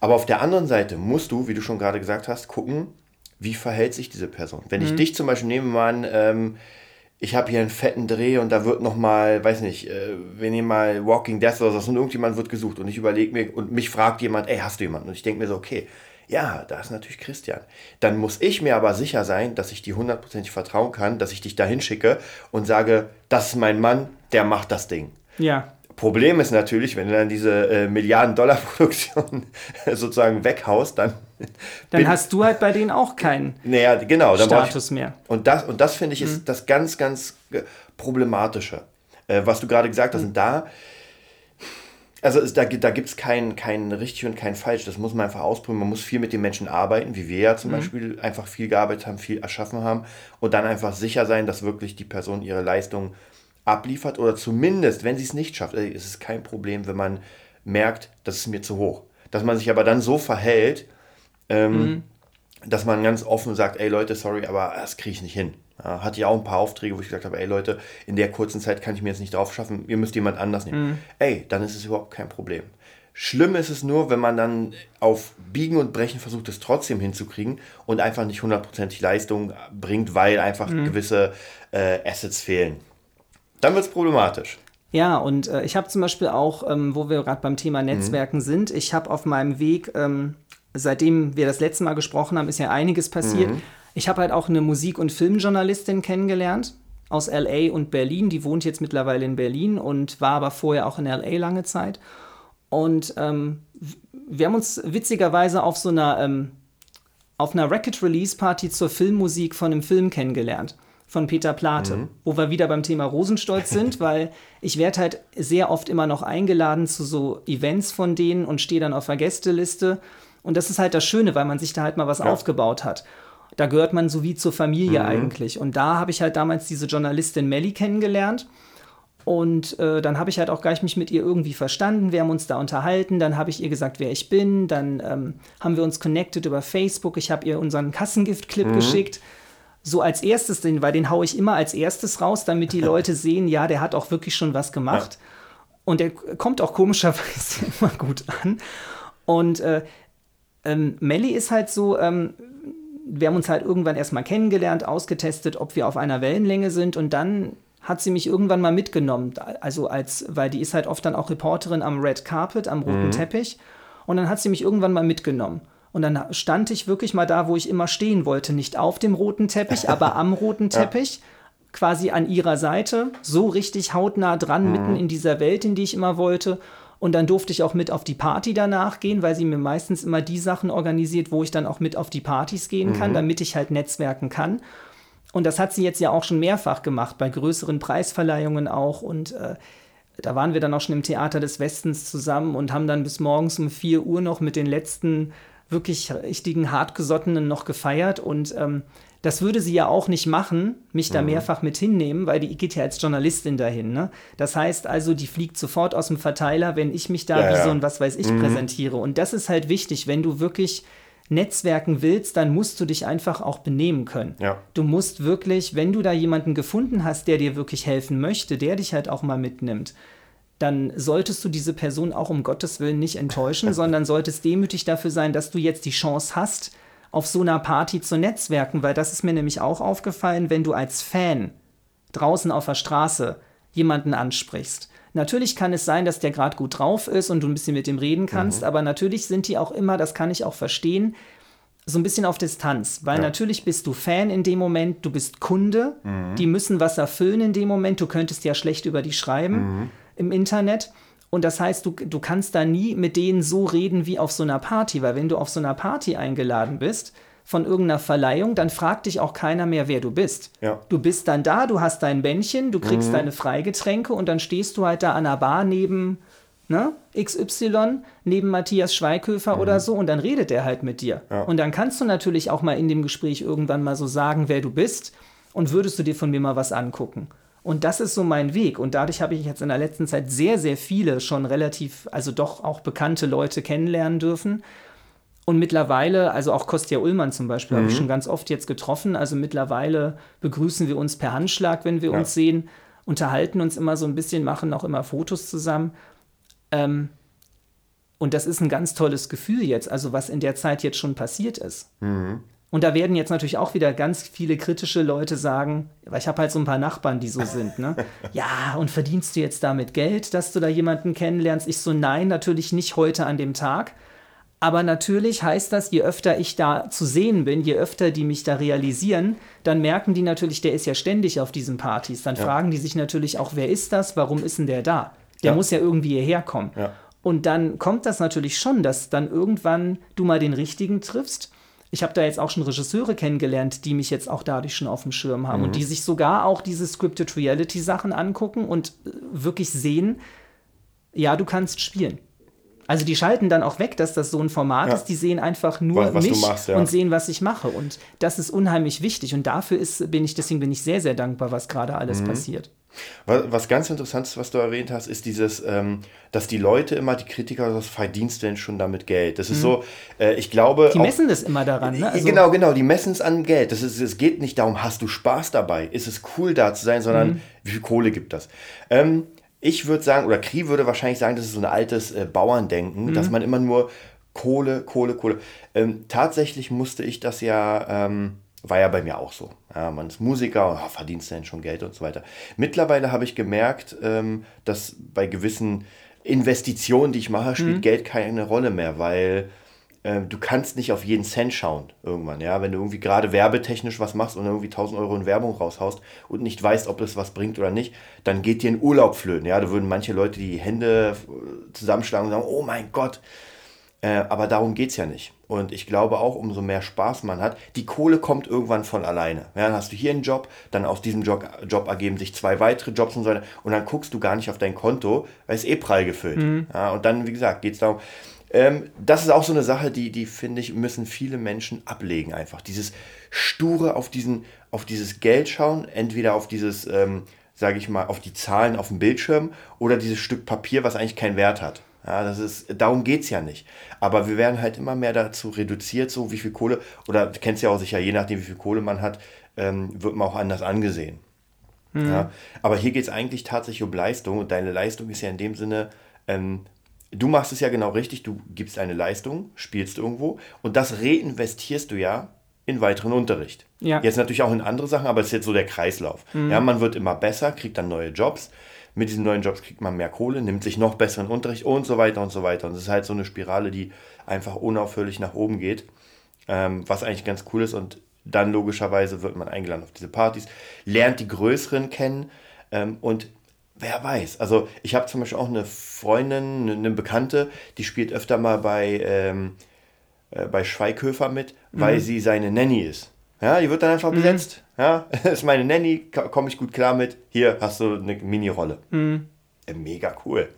Aber auf der anderen Seite musst du, wie du schon gerade gesagt hast, gucken, wie verhält sich diese Person. Wenn ich mhm. dich zum Beispiel nehme, mal ähm, ich habe hier einen fetten Dreh und da wird nochmal, weiß nicht, äh, wir nehmen mal Walking Death oder so und irgendjemand wird gesucht und ich überlege mir und mich fragt jemand, ey, hast du jemanden? Und ich denke mir so, okay, ja, da ist natürlich Christian. Dann muss ich mir aber sicher sein, dass ich dir hundertprozentig vertrauen kann, dass ich dich dahin schicke und sage, das ist mein Mann, der macht das Ding. Ja. Problem ist natürlich, wenn du dann diese äh, Milliarden-Dollar-Produktion sozusagen weghaust, dann. Dann hast du halt bei denen auch keinen naja, genau, Status ich, mehr. Und das, und das finde ich ist mhm. das ganz, ganz problematische. Äh, was du gerade gesagt hast, mhm. und da, also ist, da, da gibt es kein, kein richtig und kein falsch. Das muss man einfach ausprobieren. Man muss viel mit den Menschen arbeiten, wie wir ja zum mhm. Beispiel einfach viel gearbeitet haben, viel erschaffen haben und dann einfach sicher sein, dass wirklich die Person ihre Leistung abliefert oder zumindest, wenn sie es nicht schafft, ist es kein Problem, wenn man merkt, das ist mir zu hoch. Dass man sich aber dann so verhält, ähm, mhm. dass man ganz offen sagt, ey Leute, sorry, aber das kriege ich nicht hin. Ja, hatte ja auch ein paar Aufträge, wo ich gesagt habe, ey Leute, in der kurzen Zeit kann ich mir jetzt nicht drauf schaffen, ihr müsst jemand anders nehmen. Mhm. Ey, dann ist es überhaupt kein Problem. Schlimm ist es nur, wenn man dann auf Biegen und Brechen versucht, es trotzdem hinzukriegen und einfach nicht hundertprozentig Leistung bringt, weil einfach mhm. gewisse äh, Assets fehlen. Dann wird es problematisch. Ja, und äh, ich habe zum Beispiel auch, ähm, wo wir gerade beim Thema Netzwerken mhm. sind, ich habe auf meinem Weg, ähm, seitdem wir das letzte Mal gesprochen haben, ist ja einiges passiert. Mhm. Ich habe halt auch eine Musik- und Filmjournalistin kennengelernt aus LA und Berlin. Die wohnt jetzt mittlerweile in Berlin und war aber vorher auch in LA lange Zeit. Und ähm, wir haben uns witzigerweise auf so einer, ähm, auf einer Record-Release-Party zur Filmmusik von einem Film kennengelernt von Peter Plate, mhm. wo wir wieder beim Thema Rosenstolz sind, weil ich werde halt sehr oft immer noch eingeladen zu so Events von denen und stehe dann auf der Gästeliste. Und das ist halt das Schöne, weil man sich da halt mal was ja. aufgebaut hat. Da gehört man so wie zur Familie mhm. eigentlich. Und da habe ich halt damals diese Journalistin Melly kennengelernt. Und äh, dann habe ich halt auch gleich mich mit ihr irgendwie verstanden. Wir haben uns da unterhalten. Dann habe ich ihr gesagt, wer ich bin. Dann ähm, haben wir uns connected über Facebook. Ich habe ihr unseren Kassengift-Clip mhm. geschickt so als erstes, den, weil den haue ich immer als erstes raus, damit die Leute sehen, ja, der hat auch wirklich schon was gemacht. Ja. Und der kommt auch komischerweise immer gut an. Und äh, ähm, Melly ist halt so, ähm, wir haben uns halt irgendwann erstmal kennengelernt, ausgetestet, ob wir auf einer Wellenlänge sind und dann hat sie mich irgendwann mal mitgenommen. Also als, weil die ist halt oft dann auch Reporterin am Red Carpet, am roten mhm. Teppich. Und dann hat sie mich irgendwann mal mitgenommen. Und dann stand ich wirklich mal da, wo ich immer stehen wollte. Nicht auf dem roten Teppich, aber am roten Teppich. Ja. Quasi an ihrer Seite, so richtig hautnah dran, mhm. mitten in dieser Welt, in die ich immer wollte. Und dann durfte ich auch mit auf die Party danach gehen, weil sie mir meistens immer die Sachen organisiert, wo ich dann auch mit auf die Partys gehen kann, mhm. damit ich halt netzwerken kann. Und das hat sie jetzt ja auch schon mehrfach gemacht, bei größeren Preisverleihungen auch. Und äh, da waren wir dann auch schon im Theater des Westens zusammen und haben dann bis morgens um 4 Uhr noch mit den letzten wirklich richtigen Hartgesottenen noch gefeiert und ähm, das würde sie ja auch nicht machen, mich da mhm. mehrfach mit hinnehmen, weil die geht ja als Journalistin dahin. Ne? Das heißt also, die fliegt sofort aus dem Verteiler, wenn ich mich da ja, wie ja. so ein was weiß ich mhm. präsentiere. Und das ist halt wichtig, wenn du wirklich Netzwerken willst, dann musst du dich einfach auch benehmen können. Ja. Du musst wirklich, wenn du da jemanden gefunden hast, der dir wirklich helfen möchte, der dich halt auch mal mitnimmt, dann solltest du diese Person auch um Gottes Willen nicht enttäuschen, sondern solltest demütig dafür sein, dass du jetzt die Chance hast, auf so einer Party zu netzwerken, weil das ist mir nämlich auch aufgefallen, wenn du als Fan draußen auf der Straße jemanden ansprichst. Natürlich kann es sein, dass der gerade gut drauf ist und du ein bisschen mit dem reden kannst, mhm. aber natürlich sind die auch immer, das kann ich auch verstehen, so ein bisschen auf Distanz, weil ja. natürlich bist du Fan in dem Moment, du bist Kunde, mhm. die müssen was erfüllen in dem Moment, du könntest ja schlecht über die schreiben. Mhm im Internet. Und das heißt, du, du kannst da nie mit denen so reden wie auf so einer Party, weil wenn du auf so einer Party eingeladen bist, von irgendeiner Verleihung, dann fragt dich auch keiner mehr, wer du bist. Ja. Du bist dann da, du hast dein Bändchen, du kriegst mhm. deine Freigetränke und dann stehst du halt da an der Bar neben ne, XY, neben Matthias Schweighöfer mhm. oder so und dann redet er halt mit dir. Ja. Und dann kannst du natürlich auch mal in dem Gespräch irgendwann mal so sagen, wer du bist und würdest du dir von mir mal was angucken. Und das ist so mein Weg. Und dadurch habe ich jetzt in der letzten Zeit sehr, sehr viele schon relativ, also doch auch bekannte Leute kennenlernen dürfen. Und mittlerweile, also auch Kostja Ullmann zum Beispiel, mhm. habe ich schon ganz oft jetzt getroffen. Also mittlerweile begrüßen wir uns per Handschlag, wenn wir ja. uns sehen, unterhalten uns immer so ein bisschen, machen auch immer Fotos zusammen. Ähm, und das ist ein ganz tolles Gefühl jetzt, also was in der Zeit jetzt schon passiert ist. Mhm. Und da werden jetzt natürlich auch wieder ganz viele kritische Leute sagen, weil ich habe halt so ein paar Nachbarn, die so sind, ne? ja, und verdienst du jetzt damit Geld, dass du da jemanden kennenlernst? Ich so, nein, natürlich nicht heute an dem Tag. Aber natürlich heißt das, je öfter ich da zu sehen bin, je öfter die mich da realisieren, dann merken die natürlich, der ist ja ständig auf diesen Partys. Dann ja. fragen die sich natürlich auch, wer ist das? Warum ist denn der da? Der ja. muss ja irgendwie hierher kommen. Ja. Und dann kommt das natürlich schon, dass dann irgendwann du mal den richtigen triffst ich habe da jetzt auch schon Regisseure kennengelernt, die mich jetzt auch dadurch schon auf dem Schirm haben mhm. und die sich sogar auch diese Scripted Reality Sachen angucken und äh, wirklich sehen, ja, du kannst spielen. Also die schalten dann auch weg, dass das so ein Format ja. ist. Die sehen einfach nur was, mich machst, ja. und sehen, was ich mache. Und das ist unheimlich wichtig. Und dafür ist, bin ich, deswegen bin ich sehr, sehr dankbar, was gerade alles mhm. passiert. Was ganz interessant ist, was du erwähnt hast, ist dieses, ähm, dass die Leute immer, die Kritiker, das verdienst denn schon damit Geld. Das ist mhm. so, äh, ich glaube. Die messen auch, das immer daran, ne? Also genau, genau, die messen es an Geld. Das ist, es geht nicht darum, hast du Spaß dabei, ist es cool da zu sein, sondern mhm. wie viel Kohle gibt das? Ähm, ich würde sagen, oder Kri würde wahrscheinlich sagen, das ist so ein altes äh, Bauerndenken, mhm. dass man immer nur Kohle, Kohle, Kohle. Ähm, tatsächlich musste ich das ja, ähm, war ja bei mir auch so. Ja, man ist Musiker, und oh, verdienst denn schon Geld und so weiter. Mittlerweile habe ich gemerkt, ähm, dass bei gewissen Investitionen, die ich mache, spielt mhm. Geld keine Rolle mehr, weil ähm, du kannst nicht auf jeden Cent schauen irgendwann, ja. Wenn du irgendwie gerade werbetechnisch was machst und irgendwie 1000 Euro in Werbung raushaust und nicht weißt, ob das was bringt oder nicht, dann geht dir ein Urlaub flöten, ja. Da würden manche Leute die Hände zusammenschlagen und sagen, oh mein Gott. Äh, aber darum geht es ja nicht. Und ich glaube auch, umso mehr Spaß man hat, die Kohle kommt irgendwann von alleine. Ja, dann hast du hier einen Job, dann aus diesem Job, Job ergeben sich zwei weitere Jobs und so weiter. Und dann guckst du gar nicht auf dein Konto, weil es eh prall gefüllt. Mhm. Ja, und dann, wie gesagt, geht es darum, ähm, das ist auch so eine Sache, die, die finde ich, müssen viele Menschen ablegen einfach. Dieses sture auf, diesen, auf dieses Geld schauen, entweder auf dieses, ähm, sage ich mal, auf die Zahlen auf dem Bildschirm oder dieses Stück Papier, was eigentlich keinen Wert hat. Ja, das ist, darum geht es ja nicht. Aber wir werden halt immer mehr dazu reduziert, so wie viel Kohle, oder du kennst ja auch sicher, je nachdem, wie viel Kohle man hat, ähm, wird man auch anders angesehen. Mhm. Ja, aber hier geht es eigentlich tatsächlich um Leistung und deine Leistung ist ja in dem Sinne, ähm, du machst es ja genau richtig, du gibst eine Leistung, spielst irgendwo und das reinvestierst du ja in weiteren Unterricht. Ja. Jetzt natürlich auch in andere Sachen, aber es ist jetzt so der Kreislauf. Mhm. Ja, man wird immer besser, kriegt dann neue Jobs. Mit diesen neuen Jobs kriegt man mehr Kohle, nimmt sich noch besseren Unterricht und so weiter und so weiter. Und das ist halt so eine Spirale, die einfach unaufhörlich nach oben geht, ähm, was eigentlich ganz cool ist. Und dann logischerweise wird man eingeladen auf diese Partys, lernt die Größeren kennen ähm, und wer weiß. Also ich habe zum Beispiel auch eine Freundin, eine Bekannte, die spielt öfter mal bei, ähm, äh, bei Schweighöfer mit, weil mhm. sie seine Nanny ist. Ja, die wird dann einfach mhm. besetzt. Ja, ist meine Nanny, komme ich gut klar mit. Hier hast du eine Mini-Rolle. Mhm. Äh, mega cool.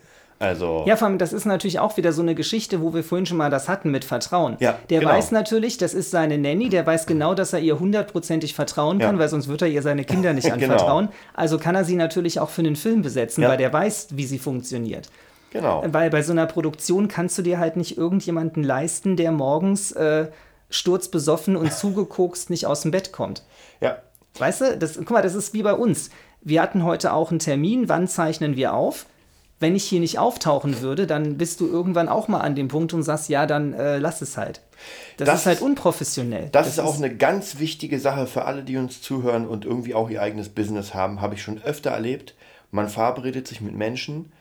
Also ja, vor allem, das ist natürlich auch wieder so eine Geschichte, wo wir vorhin schon mal das hatten mit Vertrauen. Ja, der genau. weiß natürlich, das ist seine Nanny, der weiß genau, dass er ihr hundertprozentig vertrauen kann, ja. weil sonst wird er ihr seine Kinder nicht genau. anvertrauen. genau. Also kann er sie natürlich auch für einen Film besetzen, ja. weil der weiß, wie sie funktioniert. Genau. Weil bei so einer Produktion kannst du dir halt nicht irgendjemanden leisten, der morgens äh, sturzbesoffen und zugekokst nicht aus dem Bett kommt. Ja. Weißt du, das, guck mal, das ist wie bei uns. Wir hatten heute auch einen Termin, wann zeichnen wir auf? wenn ich hier nicht auftauchen würde, dann bist du irgendwann auch mal an dem Punkt und sagst, ja, dann äh, lass es halt. Das, das, ist halt unprofessionell. Das, das ist auch ist eine ganz wichtige Sache für alle, die uns zuhören und irgendwie auch ihr eigenes Business haben. Habe ich schon öfter erlebt. Man verabredet sich mit Menschen.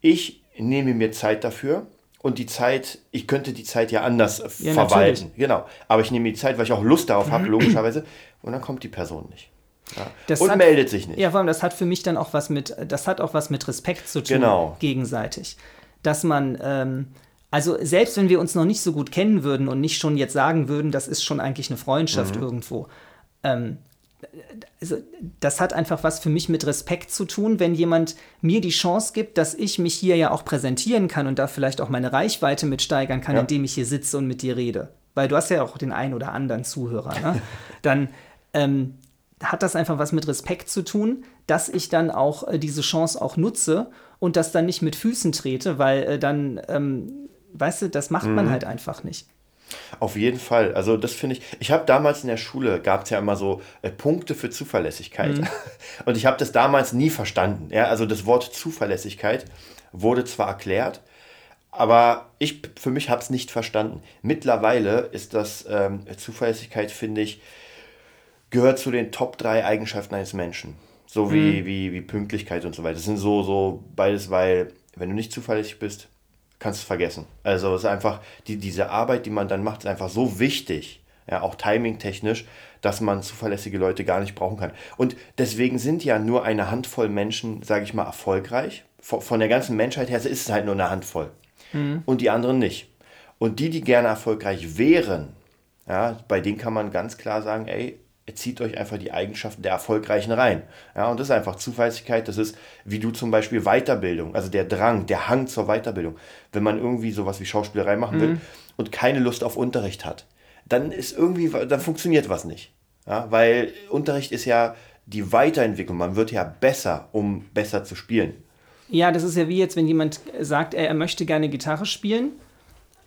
Ich nehme mir Zeit dafür. Und die Zeit, ich könnte die Zeit ja anders ja, verwalten. Natürlich. Genau. Aber ich nehme die Zeit, weil ich auch Lust darauf habe, logischerweise. Und dann kommt die Person nicht. Ja. und hat, meldet sich nicht. Ja, vor allem, das hat für mich dann auch was mit, das hat auch was mit Respekt zu tun, genau. gegenseitig. Dass man, ähm, also selbst wenn wir uns noch nicht so gut kennen würden und nicht schon jetzt sagen würden, das ist schon eigentlich eine Freundschaft mhm. irgendwo, ähm, also das hat einfach was für mich mit Respekt zu tun, wenn jemand mir die Chance gibt, dass ich mich hier ja auch präsentieren kann und da vielleicht auch meine Reichweite mit steigern kann, ja. indem ich hier sitze und mit dir rede. Weil du hast ja auch den einen oder anderen Zuhörer. Ne? Dann ähm, hat das einfach was mit Respekt zu tun, dass ich dann auch äh, diese Chance auch nutze und das dann nicht mit Füßen trete, weil äh, dann, ähm, weißt du, das macht mhm. man halt einfach nicht. Auf jeden Fall. Also das finde ich, ich habe damals in der Schule, gab es ja immer so äh, Punkte für Zuverlässigkeit. Mhm. Und ich habe das damals nie verstanden. Ja? Also das Wort Zuverlässigkeit wurde zwar erklärt, aber ich für mich habe es nicht verstanden. Mittlerweile ist das ähm, Zuverlässigkeit, finde ich, gehört zu den Top 3 Eigenschaften eines Menschen. So wie, mhm. wie, wie Pünktlichkeit und so weiter. Das sind so, so beides, weil wenn du nicht zuverlässig bist, kannst du es vergessen. Also es ist einfach, die, diese Arbeit, die man dann macht, ist einfach so wichtig, ja, auch timingtechnisch, dass man zuverlässige Leute gar nicht brauchen kann. Und deswegen sind ja nur eine Handvoll Menschen, sage ich mal, erfolgreich. Von, von der ganzen Menschheit her ist es halt nur eine Handvoll. Mhm. Und die anderen nicht. Und die, die gerne erfolgreich wären, Ja, bei denen kann man ganz klar sagen, ey, zieht euch einfach die Eigenschaften der Erfolgreichen rein. Ja, und das ist einfach Zuverlässigkeit, das ist, wie du zum Beispiel Weiterbildung, also der Drang, der Hang zur Weiterbildung. Wenn man irgendwie sowas wie Schauspielerei machen will und keine Lust auf Unterricht hat, dann ist irgendwie, dann funktioniert was nicht. Ja, weil Unterricht ist ja die Weiterentwicklung. Man wird ja besser, um besser zu spielen. Ja, das ist ja wie jetzt, wenn jemand sagt, er, er möchte gerne Gitarre spielen,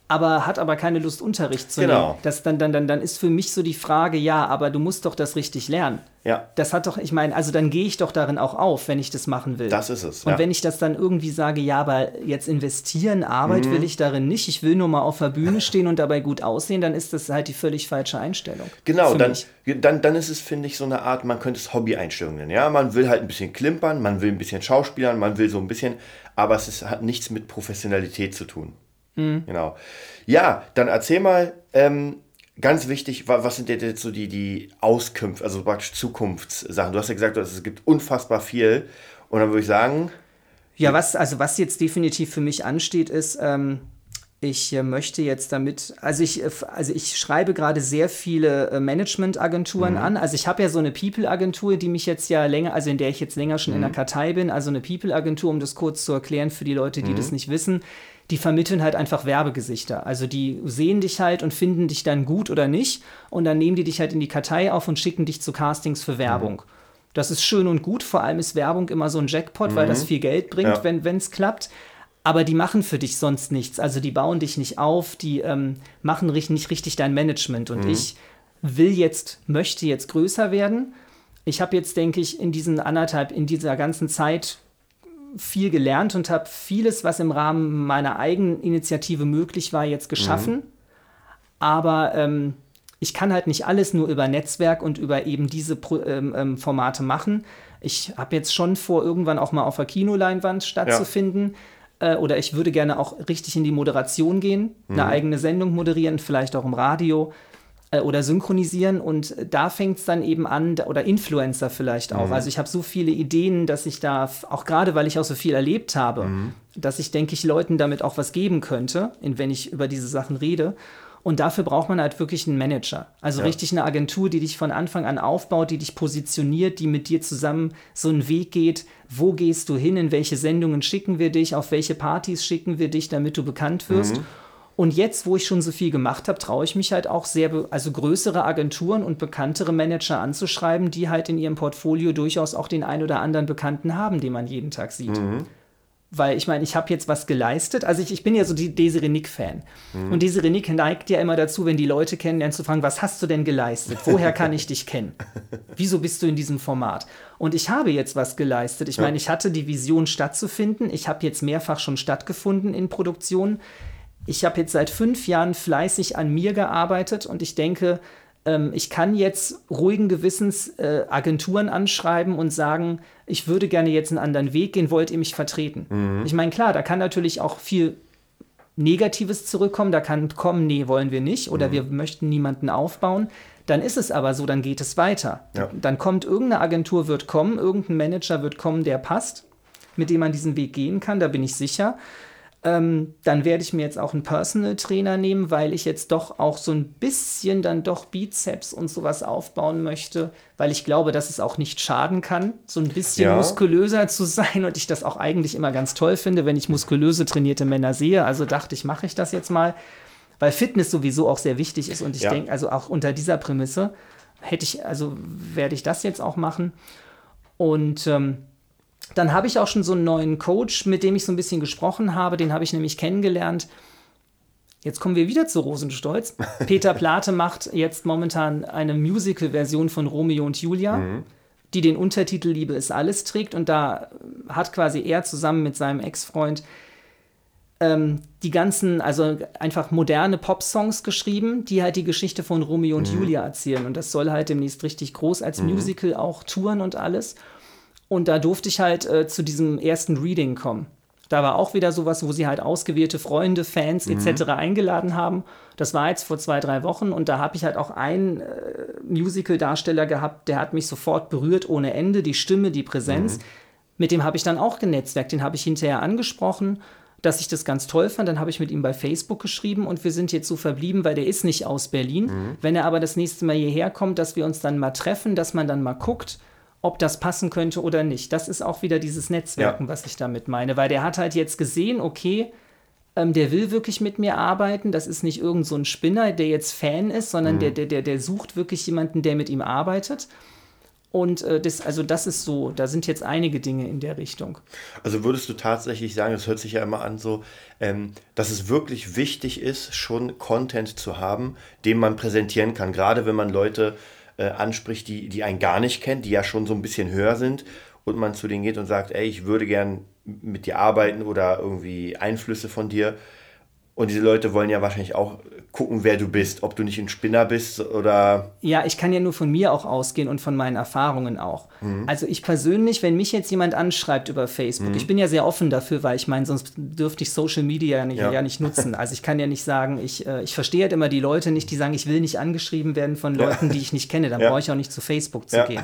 aber hat aber keine Lust, Unterricht zu Genau. nehmen. Das dann, dann, dann, dann ist für mich so die Frage, ja, aber du musst doch das richtig lernen. Ja, Das hat doch, ich meine, also dann gehe ich doch darin auch auf, wenn ich das machen will. das ist es. Und ja. wenn ich das dann irgendwie sage, ja, aber jetzt investieren, Arbeit Mhm. will ich darin nicht, ich will nur mal auf der Bühne stehen und dabei gut aussehen, dann ist das halt die völlig falsche Einstellung. Genau, dann, mich. dann, dann ist es, finde ich, so eine Art, man könnte es Hobby-Einstellung nennen. Ja, man will halt ein bisschen klimpern, man will ein bisschen schauspielern, man will so ein bisschen, aber es ist, hat nichts mit Professionalität zu tun. Mhm. Genau. Ja, dann erzähl mal, ähm, ganz wichtig, wa- was sind denn jetzt so die, die Auskünfte, also praktisch Zukunftssachen? Du hast ja gesagt, es gibt unfassbar viel. Und dann würde ich sagen, Ja, was, also was jetzt definitiv für mich ansteht, ist, ähm, ich äh, möchte jetzt damit, also ich, äh, also ich schreibe gerade sehr viele äh, Managementagenturen Mhm. an. Also ich habe ja so eine People-Agentur, die mich jetzt ja länger, also in der ich jetzt länger schon in Mhm. der Kartei bin, also eine People-Agentur, um das kurz zu erklären für die Leute, die Mhm. das nicht wissen. Die vermitteln halt einfach Werbegesichter. Also die sehen dich halt und finden dich dann gut oder nicht. Und dann nehmen die dich halt in die Kartei auf und schicken dich zu Castings für Werbung. Das ist schön und gut. Vor allem ist Werbung immer so ein Jackpot, weil das viel Geld bringt, Ja. wenn es klappt. Aber die machen für dich sonst nichts. Also die bauen dich nicht auf, die ähm, machen ri- nicht richtig dein Management. Und ich will jetzt, möchte jetzt größer werden. Ich habe jetzt, denke ich, in diesen anderthalb, in dieser ganzen Zeit viel gelernt und habe vieles, was im Rahmen meiner eigenen Initiative möglich war, jetzt geschaffen. Aber ähm, ich kann halt nicht alles nur über Netzwerk und über eben diese Pro ähm, ähm, Formate machen. Ich habe jetzt schon vor, irgendwann auch mal auf der Kinoleinwand stattzufinden. Äh, oder ich würde gerne auch richtig in die Moderation gehen, eine eigene Sendung moderieren, vielleicht auch im Radio äh, oder synchronisieren. Und da fängt es dann eben an, oder Influencer vielleicht auch. Also ich habe so viele Ideen, dass ich da, auch gerade weil ich auch so viel erlebt habe, dass ich, denke ich, Leuten damit auch was geben könnte, in, wenn ich über diese Sachen rede. Und dafür braucht man halt wirklich einen Manager. Also Ja. richtig eine Agentur, die dich von Anfang an aufbaut, die dich positioniert, die mit dir zusammen so einen Weg geht. Wo gehst du hin? In welche Sendungen schicken wir dich? Auf welche Partys schicken wir dich, damit du bekannt wirst? Und jetzt, wo ich schon so viel gemacht habe, traue ich mich halt auch sehr, also größere Agenturen und bekanntere Manager anzuschreiben, die halt in ihrem Portfolio durchaus auch den ein oder anderen Bekannten haben, den man jeden Tag sieht. Weil ich meine, ich habe jetzt was geleistet. Also ich, ich bin ja so die Desiree Nick-Fan. Und Desiree Nick neigt ja immer dazu, wenn die Leute kennenlernen, zu fragen, was hast du denn geleistet? Woher kann ich dich kennen? Wieso bist du in diesem Format? Und ich habe jetzt was geleistet. Ich meine, ich hatte die Vision stattzufinden. Ich habe jetzt mehrfach schon stattgefunden in Produktionen. Ich habe jetzt seit fünf Jahren fleißig an mir gearbeitet und ich denke, ähm, ich kann jetzt ruhigen Gewissens äh, Agenturen anschreiben und sagen, ich würde gerne jetzt einen anderen Weg gehen, wollt ihr mich vertreten? Ich meine, klar, da kann natürlich auch viel Negatives zurückkommen, da kann kommen, nee, wollen wir nicht oder wir möchten niemanden aufbauen. Dann ist es aber so, dann geht es weiter. Ja. Dann kommt irgendeine Agentur, wird kommen, irgendein Manager wird kommen, der passt, mit dem man diesen Weg gehen kann, da bin ich sicher. Ähm, dann werde ich mir jetzt auch einen Personal Trainer nehmen, weil ich jetzt doch auch so ein bisschen dann doch Bizeps und sowas aufbauen möchte, weil ich glaube, dass es auch nicht schaden kann, so ein bisschen Ja. muskulöser zu sein und ich das auch eigentlich immer ganz toll finde, wenn ich muskulöse trainierte Männer sehe. Also dachte ich, mache ich das jetzt mal, weil Fitness sowieso auch sehr wichtig ist und ich Ja. denke, also auch unter dieser Prämisse hätte ich, also werde ich das jetzt auch machen und ähm, dann habe ich auch schon so einen neuen Coach, mit dem ich so ein bisschen gesprochen habe. Den habe ich nämlich kennengelernt. Jetzt kommen wir wieder zu Rosenstolz. Peter Plate macht jetzt momentan eine Musical-Version von Romeo und Julia, die den Untertitel Liebe ist alles trägt. Und da hat quasi er zusammen mit seinem Ex-Freund ähm, die ganzen, also einfach moderne Pop-Songs geschrieben, die halt die Geschichte von Romeo und Julia erzählen. Und das soll halt demnächst richtig groß als Musical auch touren und alles. Und da durfte ich halt äh, zu diesem ersten Reading kommen. Da war auch wieder sowas, wo sie halt ausgewählte Freunde, Fans etc. eingeladen haben. Das war jetzt vor zwei, drei Wochen und da habe ich halt auch einen äh, Musical-Darsteller gehabt, der hat mich sofort berührt ohne Ende, die Stimme, die Präsenz. Mit dem habe ich dann auch genetzwerkt, den habe ich hinterher angesprochen. dass ich das ganz toll fand. Dann habe ich mit ihm bei Facebook geschrieben und wir sind jetzt so verblieben, weil der ist nicht aus Berlin. Mhm. Wenn er aber das nächste Mal hierher kommt, dass wir uns dann mal treffen, dass man dann mal guckt, ob das passen könnte oder nicht. Das ist auch wieder dieses Netzwerken, ja. was ich damit meine, weil der hat halt jetzt gesehen, okay, ähm, der will wirklich mit mir arbeiten. Das ist nicht irgend so ein Spinner, der jetzt Fan ist, sondern mhm. der, der, der, der sucht wirklich jemanden, der mit ihm arbeitet. Und äh, das, also das ist so, da sind jetzt einige Dinge in der Richtung. Also würdest du tatsächlich sagen, es hört sich ja immer an so, ähm, dass es wirklich wichtig ist, schon Content zu haben, den man präsentieren kann. Gerade wenn man Leute äh, anspricht, die, die einen gar nicht kennt, die ja schon so ein bisschen höher sind und man zu denen geht und sagt, ey, ich würde gern mit dir arbeiten oder irgendwie Einflüsse von dir. Und diese Leute wollen ja wahrscheinlich auch gucken, wer du bist, ob du nicht ein Spinner bist oder. Ja, ich kann ja nur von mir auch ausgehen und von meinen Erfahrungen auch. Mhm. Also ich persönlich, wenn mich jetzt jemand anschreibt über Facebook, mhm. ich bin ja sehr offen dafür, weil ich meine, sonst dürfte ich Social Media nicht, ja. ja nicht nutzen. Also ich kann ja nicht sagen, ich, äh, ich verstehe halt immer die Leute nicht, die sagen, ich will nicht angeschrieben werden von Leuten, ja. die ich nicht kenne. Dann ja. brauche ich auch nicht zu Facebook zu gehen.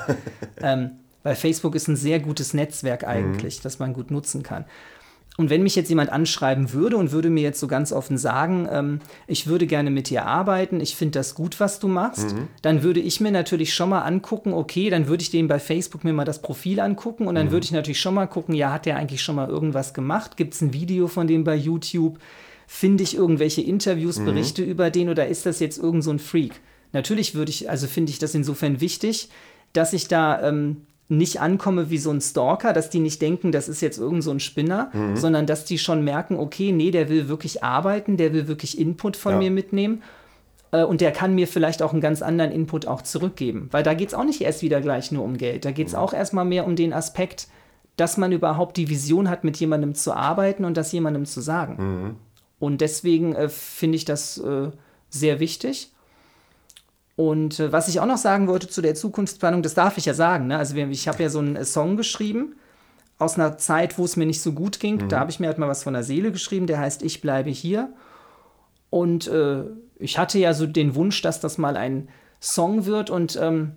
Ähm, weil Facebook ist ein sehr gutes Netzwerk eigentlich, mhm. das man gut nutzen kann. Und wenn mich jetzt jemand anschreiben würde und würde mir jetzt so ganz offen sagen, ähm, ich würde gerne mit dir arbeiten, ich finde das gut, was du machst, mhm. dann würde ich mir natürlich schon mal angucken, okay, dann würde ich dem bei Facebook mir mal das Profil angucken und dann mhm. würde ich natürlich schon mal gucken, ja, hat der eigentlich schon mal irgendwas gemacht? Gibt es ein Video von dem bei YouTube? Finde ich irgendwelche Interviews, mhm. Berichte über den oder ist das jetzt irgend so ein Freak? Natürlich würde ich, also finde ich das insofern wichtig, dass ich da ähm, nicht ankomme wie so ein Stalker, dass die nicht denken, das ist jetzt irgend so ein Spinner, mhm. sondern dass die schon merken, okay, nee, der will wirklich arbeiten, der will wirklich Input von ja. mir mitnehmen äh, und der kann mir vielleicht auch einen ganz anderen Input auch zurückgeben. Weil da geht es auch nicht erst wieder gleich nur um Geld. Da geht es mhm. auch erstmal mehr um den Aspekt, dass man überhaupt die Vision hat, mit jemandem zu arbeiten und das jemandem zu sagen. Mhm. Und deswegen äh, finde ich das äh, sehr wichtig. Und äh, was ich auch noch sagen wollte zu der Zukunftsplanung, das darf ich ja sagen. Ne? Also ich habe ja so einen äh, Song geschrieben aus einer Zeit, wo es mir nicht so gut ging. Mhm. Da habe ich mir halt mal was von der Seele geschrieben, der heißt Ich bleibe hier. Und äh, ich hatte ja so den Wunsch, dass das mal ein Song wird. Und ähm,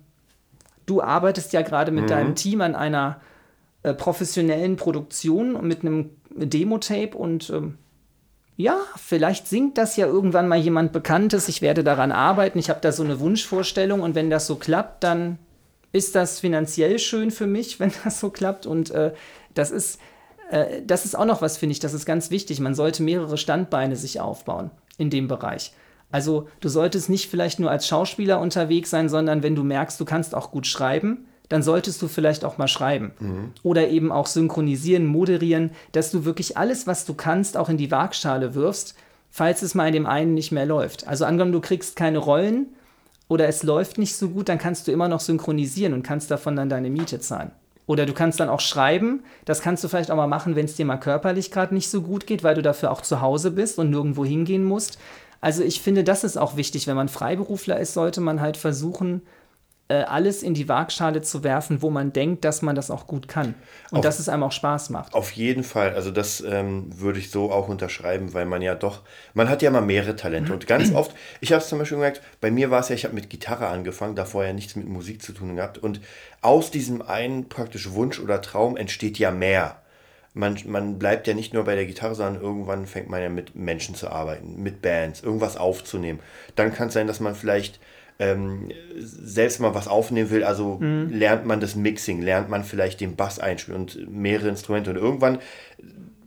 du arbeitest ja gerade mit mhm. deinem Team an einer äh, professionellen Produktion mit einem Demo-Tape und ähm, ja, vielleicht singt das ja irgendwann mal jemand Bekanntes, ich werde daran arbeiten, ich habe da so eine Wunschvorstellung und wenn das so klappt, dann ist das finanziell schön für mich, wenn das so klappt und äh, das ist äh, das ist auch noch was, finde ich, das ist ganz wichtig. Man sollte mehrere Standbeine sich aufbauen in dem Bereich. Also du solltest nicht vielleicht nur als Schauspieler unterwegs sein, sondern wenn du merkst, du kannst auch gut schreiben, dann solltest du vielleicht auch mal schreiben. Mhm. Oder eben auch synchronisieren, moderieren, dass du wirklich alles, was du kannst, auch in die Waagschale wirfst, falls es mal in dem einen nicht mehr läuft. Also angenommen, du kriegst keine Rollen oder es läuft nicht so gut, dann kannst du immer noch synchronisieren und kannst davon dann deine Miete zahlen. Oder du kannst dann auch schreiben. Das kannst du vielleicht auch mal machen, wenn es dir mal körperlich gerade nicht so gut geht, weil du dafür auch zu Hause bist und nirgendwo hingehen musst. Also ich finde, das ist auch wichtig. Wenn man Freiberufler ist, sollte man halt versuchen, alles in die Waagschale zu werfen, wo man denkt, dass man das auch gut kann. Und auf, dass es einem auch Spaß macht. Auf jeden Fall. Also das ähm, würde ich so auch unterschreiben, weil man ja doch, man hat ja mal mehrere Talente. Und ganz oft, ich habe es zum Beispiel gemerkt, bei mir war es ja, ich habe mit Gitarre angefangen, da vorher nichts mit Musik zu tun gehabt. Und aus diesem einen praktisch Wunsch oder Traum entsteht ja mehr. Man, man, bleibt ja nicht nur bei der Gitarre, sondern irgendwann fängt man ja mit Menschen zu arbeiten, mit Bands, irgendwas aufzunehmen. Dann kann es sein, dass man vielleicht ähm, selbst mal was aufnehmen will, also mhm. lernt man das Mixing, lernt man vielleicht den Bass einspielen und mehrere Instrumente und irgendwann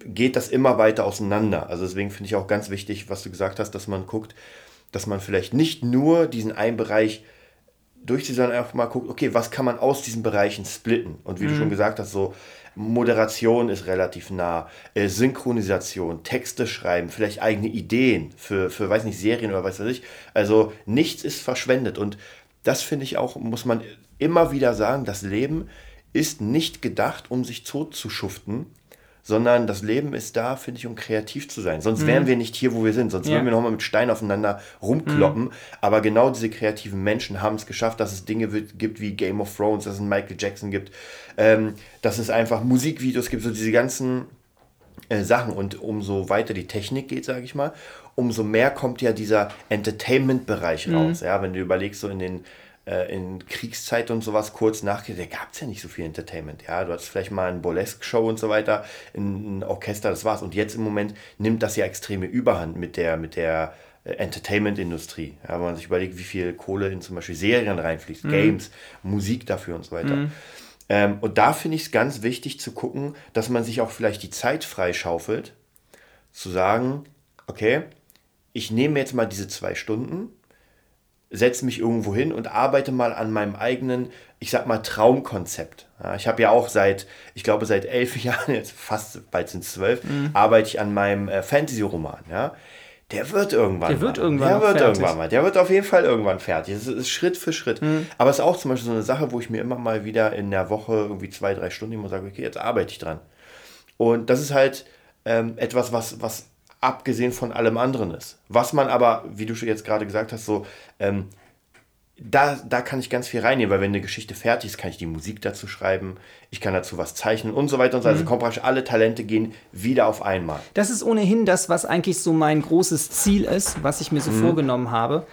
geht das immer weiter auseinander. Also deswegen finde ich auch ganz wichtig, was du gesagt hast, dass man guckt, dass man vielleicht nicht nur diesen einen Bereich durchzieht, sondern auch mal guckt, okay, was kann man aus diesen Bereichen splitten? Und wie mhm. du schon gesagt hast, so Moderation ist relativ nah, äh, Synchronisation, Texte schreiben, vielleicht eigene Ideen für, für, weiß nicht, Serien oder was weiß ich. Also nichts ist verschwendet. Und das finde ich auch, muss man immer wieder sagen, das Leben ist nicht gedacht, um sich tot zu schuften, sondern das Leben ist da, finde ich, um kreativ zu sein. Sonst mhm. wären wir nicht hier, wo wir sind. Sonst ja. würden wir nochmal mit Steinen aufeinander rumkloppen. Mhm. Aber genau diese kreativen Menschen haben es geschafft, dass es Dinge wird, gibt wie Game of Thrones, dass es einen Michael Jackson gibt, ähm, dass es einfach Musikvideos gibt, so diese ganzen äh, Sachen. Und umso weiter die Technik geht, sage ich mal, umso mehr kommt ja dieser Entertainment-Bereich mhm. raus. Ja, wenn du überlegst, so in den äh, in Kriegszeit und sowas kurz nachgeht, da gab es ja nicht so viel Entertainment. Ja, du hattest vielleicht mal ein Burlesque-Show und so weiter, ein Orchester, das war's. Und jetzt im Moment nimmt das ja extreme Überhand mit der, mit der äh, Entertainment-Industrie. Ja, wenn man sich überlegt, wie viel Kohle in zum Beispiel Serien reinfließt, mhm. Games, Musik dafür und so weiter. Mhm. Ähm, und da finde ich es ganz wichtig zu gucken, dass man sich auch vielleicht die Zeit freischaufelt, zu sagen, okay, ich nehme jetzt mal diese zwei Stunden, setze mich irgendwo hin und arbeite mal an meinem eigenen, ich sag mal, Traumkonzept. Ja, ich habe ja auch seit, ich glaube, seit elf Jahren, jetzt fast bald sind es zwölf, mhm. arbeite ich an meinem äh, Fantasy-Roman. Ja. Der wird irgendwann Der wird mal. irgendwann Der wird fertig. irgendwann mal. Der wird auf jeden Fall irgendwann fertig. Das ist Schritt für Schritt. Mhm. Aber es ist auch zum Beispiel so eine Sache, wo ich mir immer mal wieder in der Woche irgendwie zwei, drei Stunden immer sage, okay, jetzt arbeite ich dran. Und das ist halt ähm, etwas, was, was abgesehen von allem anderen ist. Was man aber, wie du schon jetzt gerade gesagt hast, so ähm, da, da kann ich ganz viel reinnehmen, weil wenn eine Geschichte fertig ist, kann ich die Musik dazu schreiben, ich kann dazu was zeichnen und so weiter und so. Also mhm. Also kommen praktisch alle Talente gehen wieder auf einmal. Das ist ohnehin das, was eigentlich so mein großes Ziel ist, was ich mir so mhm. vorgenommen habe.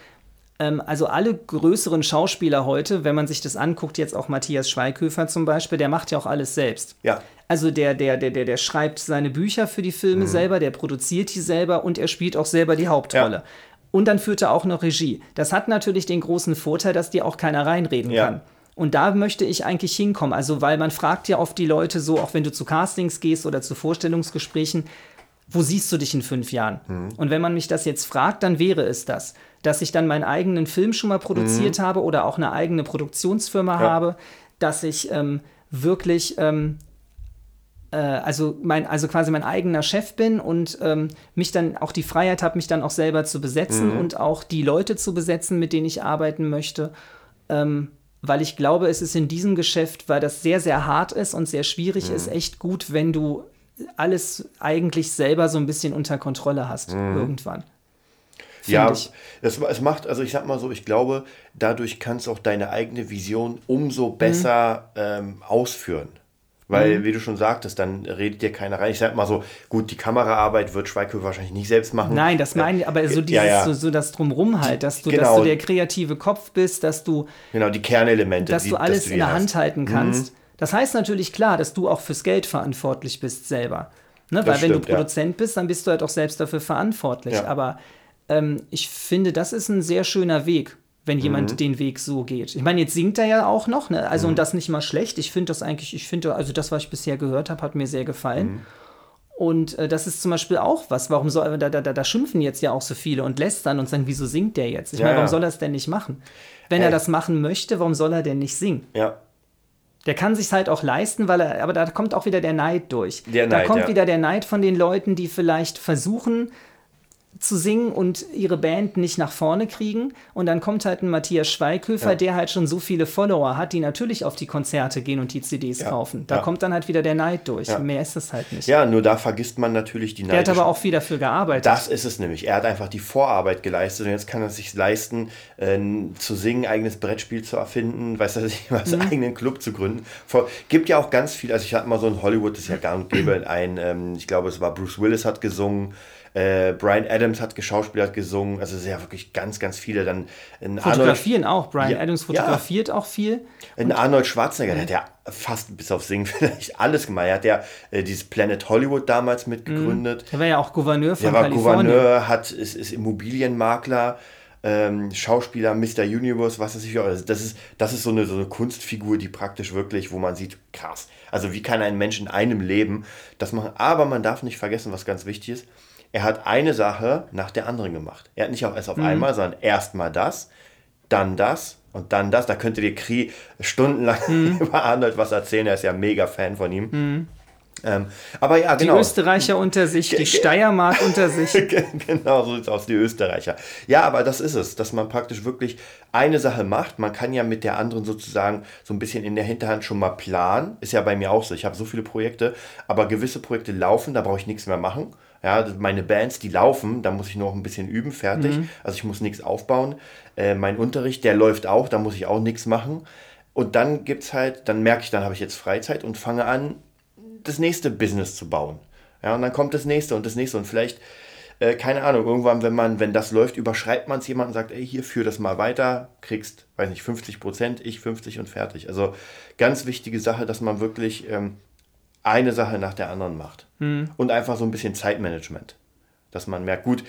Ähm, also alle größeren Schauspieler heute, wenn man sich das anguckt, jetzt auch Matthias Schweighöfer zum Beispiel, der macht ja auch alles selbst. Ja. Also der, der, der, der, der schreibt seine Bücher für die Filme mhm. selber, der produziert die selber und er spielt auch selber die Hauptrolle. Ja. Und dann führt er auch noch Regie. Das hat natürlich den großen Vorteil, dass dir auch keiner reinreden ja. kann. Und da möchte ich eigentlich hinkommen. Also, weil man fragt ja oft die Leute so, auch wenn du zu Castings gehst oder zu Vorstellungsgesprächen, wo siehst du dich in fünf Jahren? Mhm. Und wenn man mich das jetzt fragt, dann wäre es das, dass ich dann meinen eigenen Film schon mal produziert mhm. habe oder auch eine eigene Produktionsfirma ja. habe, dass ich ähm, wirklich ähm, äh, also mein, also quasi mein eigener Chef bin und ähm, mich dann auch die Freiheit habe, mich dann auch selber zu besetzen mhm. und auch die Leute zu besetzen, mit denen ich arbeiten möchte. Ähm, weil ich glaube, es ist in diesem Geschäft, weil das sehr, sehr hart ist und sehr schwierig mhm. ist, echt gut, wenn du alles eigentlich selber so ein bisschen unter Kontrolle hast, mhm. irgendwann. Ja, ich. Es, es macht, also ich sag mal so, ich glaube, dadurch kannst du auch deine eigene Vision umso besser mhm. ähm, ausführen. Weil, mhm. wie du schon sagtest, dann redet dir keiner rein. Ich sag mal so, gut, die Kameraarbeit wird Schweighöfer wahrscheinlich nicht selbst machen. Nein, das meine ich, aber so dieses, ja, ja. So, so, das Drumrum halt, dass du, genau. dass du der kreative Kopf bist, dass du. Genau, die Kernelemente. Dass die, du alles dass du in der hast. Hand halten kannst. Mhm. Das heißt natürlich klar, dass du auch fürs Geld verantwortlich bist selber. Ne? Weil stimmt, wenn du Produzent ja. bist, dann bist du halt auch selbst dafür verantwortlich. Aber ähm, ich finde, das ist ein sehr schöner Weg wenn jemand mhm. den Weg so geht. Ich meine, jetzt singt er ja auch noch, ne? Also mhm. und das nicht mal schlecht. Ich finde das eigentlich, ich finde, also das, was ich bisher gehört habe, hat mir sehr gefallen. Mhm. Und äh, das ist zum Beispiel auch was. Warum soll da, da, da schimpfen jetzt ja auch so viele und lästern und sagen, wieso singt der jetzt? Ich ja, meine, warum ja. soll er es denn nicht machen? Wenn Ey. er das machen möchte, warum soll er denn nicht singen? Ja. Der kann sich halt auch leisten, weil er, aber da kommt auch wieder der Neid durch. Der da Neid, kommt ja. wieder der Neid von den Leuten, die vielleicht versuchen, zu singen und ihre Band nicht nach vorne kriegen. Und dann kommt halt ein Matthias Schweighöfer, ja. der halt schon so viele Follower hat, die natürlich auf die Konzerte gehen und die CDs ja. kaufen. Da ja. kommt dann halt wieder der Neid durch. Mehr ist es halt nicht. Ja, nur da vergisst man natürlich die Neid. Der hat aber auch viel dafür gearbeitet. Das ist es nämlich. Er hat einfach die Vorarbeit geleistet und jetzt kann er sich leisten, äh, zu singen, eigenes Brettspiel zu erfinden, weiß er sich, was mhm. eigenen Club zu gründen. Vor, gibt ja auch ganz viel, also ich hatte mal so in Hollywood, das ist ja gar nicht gäbe, ein, ähm, ich glaube, es war Bruce Willis hat gesungen, äh, Brian Adams hat geschauspielert, gesungen. Also sehr wirklich ganz, ganz viele. Dann Fotografieren Arnold, auch. Brian ja, Adams fotografiert ja. auch viel. In Arnold Schwarzenegger, der hat ja fast bis auf Singen vielleicht alles gemacht. Er hat ja äh, dieses Planet Hollywood damals mitgegründet. Er war ja auch Gouverneur von Der war Gouverneur, hat, ist, ist Immobilienmakler. Ähm, Schauspieler, Mr. Universe, was weiß ich. Also das ist, das ist so eine, so eine Kunstfigur, die praktisch wirklich, wo man sieht, krass. Also wie kann ein Mensch in einem Leben das machen? Aber man darf nicht vergessen, was ganz wichtig ist er hat eine Sache nach der anderen gemacht. Er hat nicht auch erst auf mhm. einmal, sondern erstmal das, dann das und dann das. Da könnte dir Kri stundenlang mhm. über Arnold was erzählen. Er ist ja mega Fan von ihm. Mhm. Ähm, aber ja, genau. Die Österreicher unter sich, die Steiermark unter sich. genau, so sieht es aus, die Österreicher. Ja, aber das ist es, dass man praktisch wirklich eine Sache macht. Man kann ja mit der anderen sozusagen so ein bisschen in der Hinterhand schon mal planen. Ist ja bei mir auch so. Ich habe so viele Projekte, aber gewisse Projekte laufen, da brauche ich nichts mehr machen. Ja, meine Bands, die laufen, da muss ich noch ein bisschen üben, fertig. Mhm. Also ich muss nichts aufbauen. Äh, mein Unterricht, der läuft auch, da muss ich auch nichts machen. Und dann gibt es halt, dann merke ich, dann habe ich jetzt Freizeit und fange an, das nächste Business zu bauen. Ja, und dann kommt das nächste und das nächste und vielleicht äh, keine Ahnung, irgendwann, wenn man, wenn das läuft, überschreibt man es jemandem und sagt, ey, hier, führ das mal weiter, kriegst, weiß nicht, 50 Prozent, ich 50 und fertig. Also ganz wichtige Sache, dass man wirklich ähm, eine Sache nach der anderen macht. Mhm. Und einfach so ein bisschen Zeitmanagement. Dass man merkt, gut,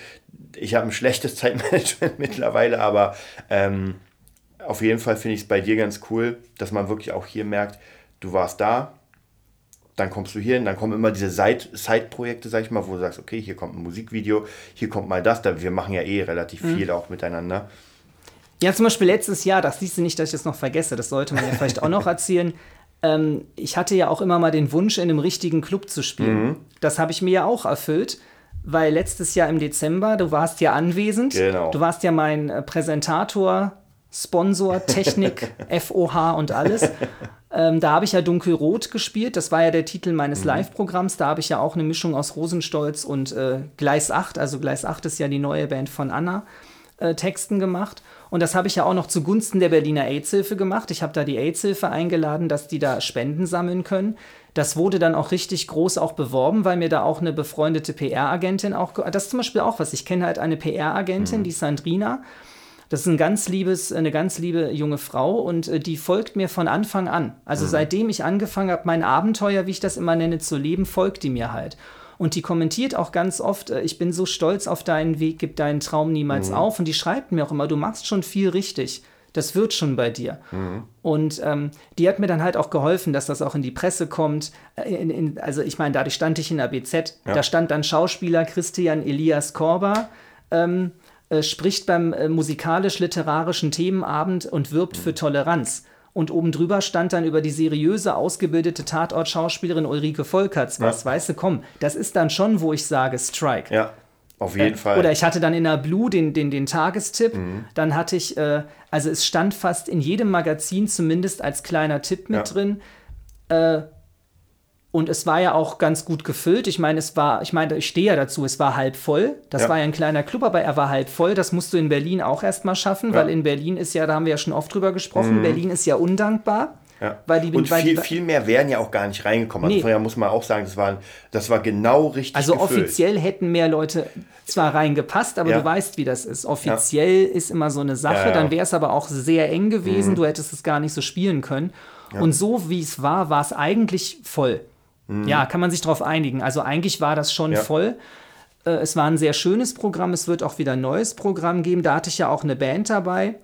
ich habe ein schlechtes Zeitmanagement mittlerweile, aber ähm, auf jeden Fall finde ich es bei dir ganz cool, dass man wirklich auch hier merkt, du warst da, dann kommst du hier hin, dann kommen immer diese Side-Projekte, sag ich mal, wo du sagst, okay, hier kommt ein Musikvideo, hier kommt mal das, da wir machen ja eh relativ mhm. viel auch miteinander. Ja, zum Beispiel letztes Jahr, das siehst du nicht, dass ich das noch vergesse, das sollte man ja vielleicht auch noch erzählen. Ähm, ich hatte ja auch immer mal den Wunsch, in einem richtigen Club zu spielen. Mhm. Das habe ich mir ja auch erfüllt, weil letztes Jahr im Dezember, du warst ja anwesend, genau. du warst ja mein äh, Präsentator, Sponsor, Technik, FOH und alles. Ähm, da habe ich ja Dunkelrot gespielt, das war ja der Titel meines mhm. Live-Programms. Da habe ich ja auch eine Mischung aus Rosenstolz und äh, Gleis 8, also Gleis 8 ist ja die neue Band von Anna, äh, Texten gemacht. Und das habe ich ja auch noch zugunsten der Berliner AIDS-Hilfe gemacht. Ich habe da die AIDS-Hilfe eingeladen, dass die da Spenden sammeln können. Das wurde dann auch richtig groß auch beworben, weil mir da auch eine befreundete PR-Agentin auch, das ist zum Beispiel auch was. Ich kenne halt eine PR-Agentin, mhm. die Sandrina. Das ist ein ganz liebes, eine ganz liebe junge Frau und äh, die folgt mir von Anfang an. Also mhm. seitdem ich angefangen habe, mein Abenteuer, wie ich das immer nenne, zu leben, folgt die mir halt. Und die kommentiert auch ganz oft, äh, ich bin so stolz auf deinen Weg, gib deinen Traum niemals mhm. auf. Und die schreibt mir auch immer, du machst schon viel richtig. Das wird schon bei dir. Mhm. Und ähm, die hat mir dann halt auch geholfen, dass das auch in die Presse kommt. Äh, in, in, also ich meine, dadurch stand ich in der BZ. Ja. Da stand dann Schauspieler Christian Elias Korber. Ähm, äh, spricht beim äh, musikalisch-literarischen Themenabend und wirbt mhm. für Toleranz. Und oben drüber stand dann über die seriöse, ausgebildete Tatort-Schauspielerin Ulrike Volkerts was. Ja. Weißt du, komm, das ist dann schon, wo ich sage, Strike. Ja. Auf jeden äh, Fall. Oder ich hatte dann in der Blue den, den, den Tagestipp. Mhm. Dann hatte ich, äh, also es stand fast in jedem Magazin zumindest als kleiner Tipp mit ja. drin. Äh, und es war ja auch ganz gut gefüllt. Ich meine, es war, ich meine, ich stehe ja dazu, es war halb voll. Das ja. war ja ein kleiner Club, aber er war halb voll. Das musst du in Berlin auch erstmal schaffen, ja. weil in Berlin ist ja, da haben wir ja schon oft drüber gesprochen, mhm. Berlin ist ja undankbar. Ja. Weil die, und weil viel, die, viel mehr wären ja auch gar nicht reingekommen. Also nee. vorher muss man auch sagen, das war, das war genau richtig. Also gefüllt. offiziell hätten mehr Leute zwar reingepasst, aber ja. du weißt, wie das ist. Offiziell ja. ist immer so eine Sache, dann wäre es aber auch sehr eng gewesen, mhm. du hättest es gar nicht so spielen können. Und so wie es war, war es eigentlich voll. Mhm. Ja, kann man sich darauf einigen. Also eigentlich war das schon ja. voll. Äh, es war ein sehr schönes Programm. Es wird auch wieder ein neues Programm geben. Da hatte ich ja auch eine Band dabei.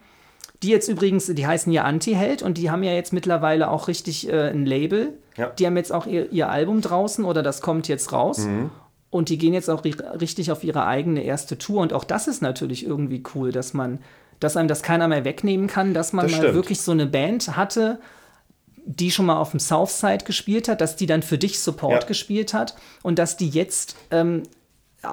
Die jetzt übrigens, die heißen ja Anti-Held und die haben ja jetzt mittlerweile auch richtig äh, ein Label. Ja. Die haben jetzt auch ihr, ihr, Album draußen oder das kommt jetzt raus. Mhm. Und die gehen jetzt auch richtig auf ihre eigene erste Tour. Und auch das ist natürlich irgendwie cool, dass man, dass einem das keiner mehr wegnehmen kann, dass man das mal stimmt. wirklich so eine Band hatte, die schon mal auf dem Southside gespielt hat, dass die dann für dich Support ja. gespielt hat und dass die jetzt, ähm,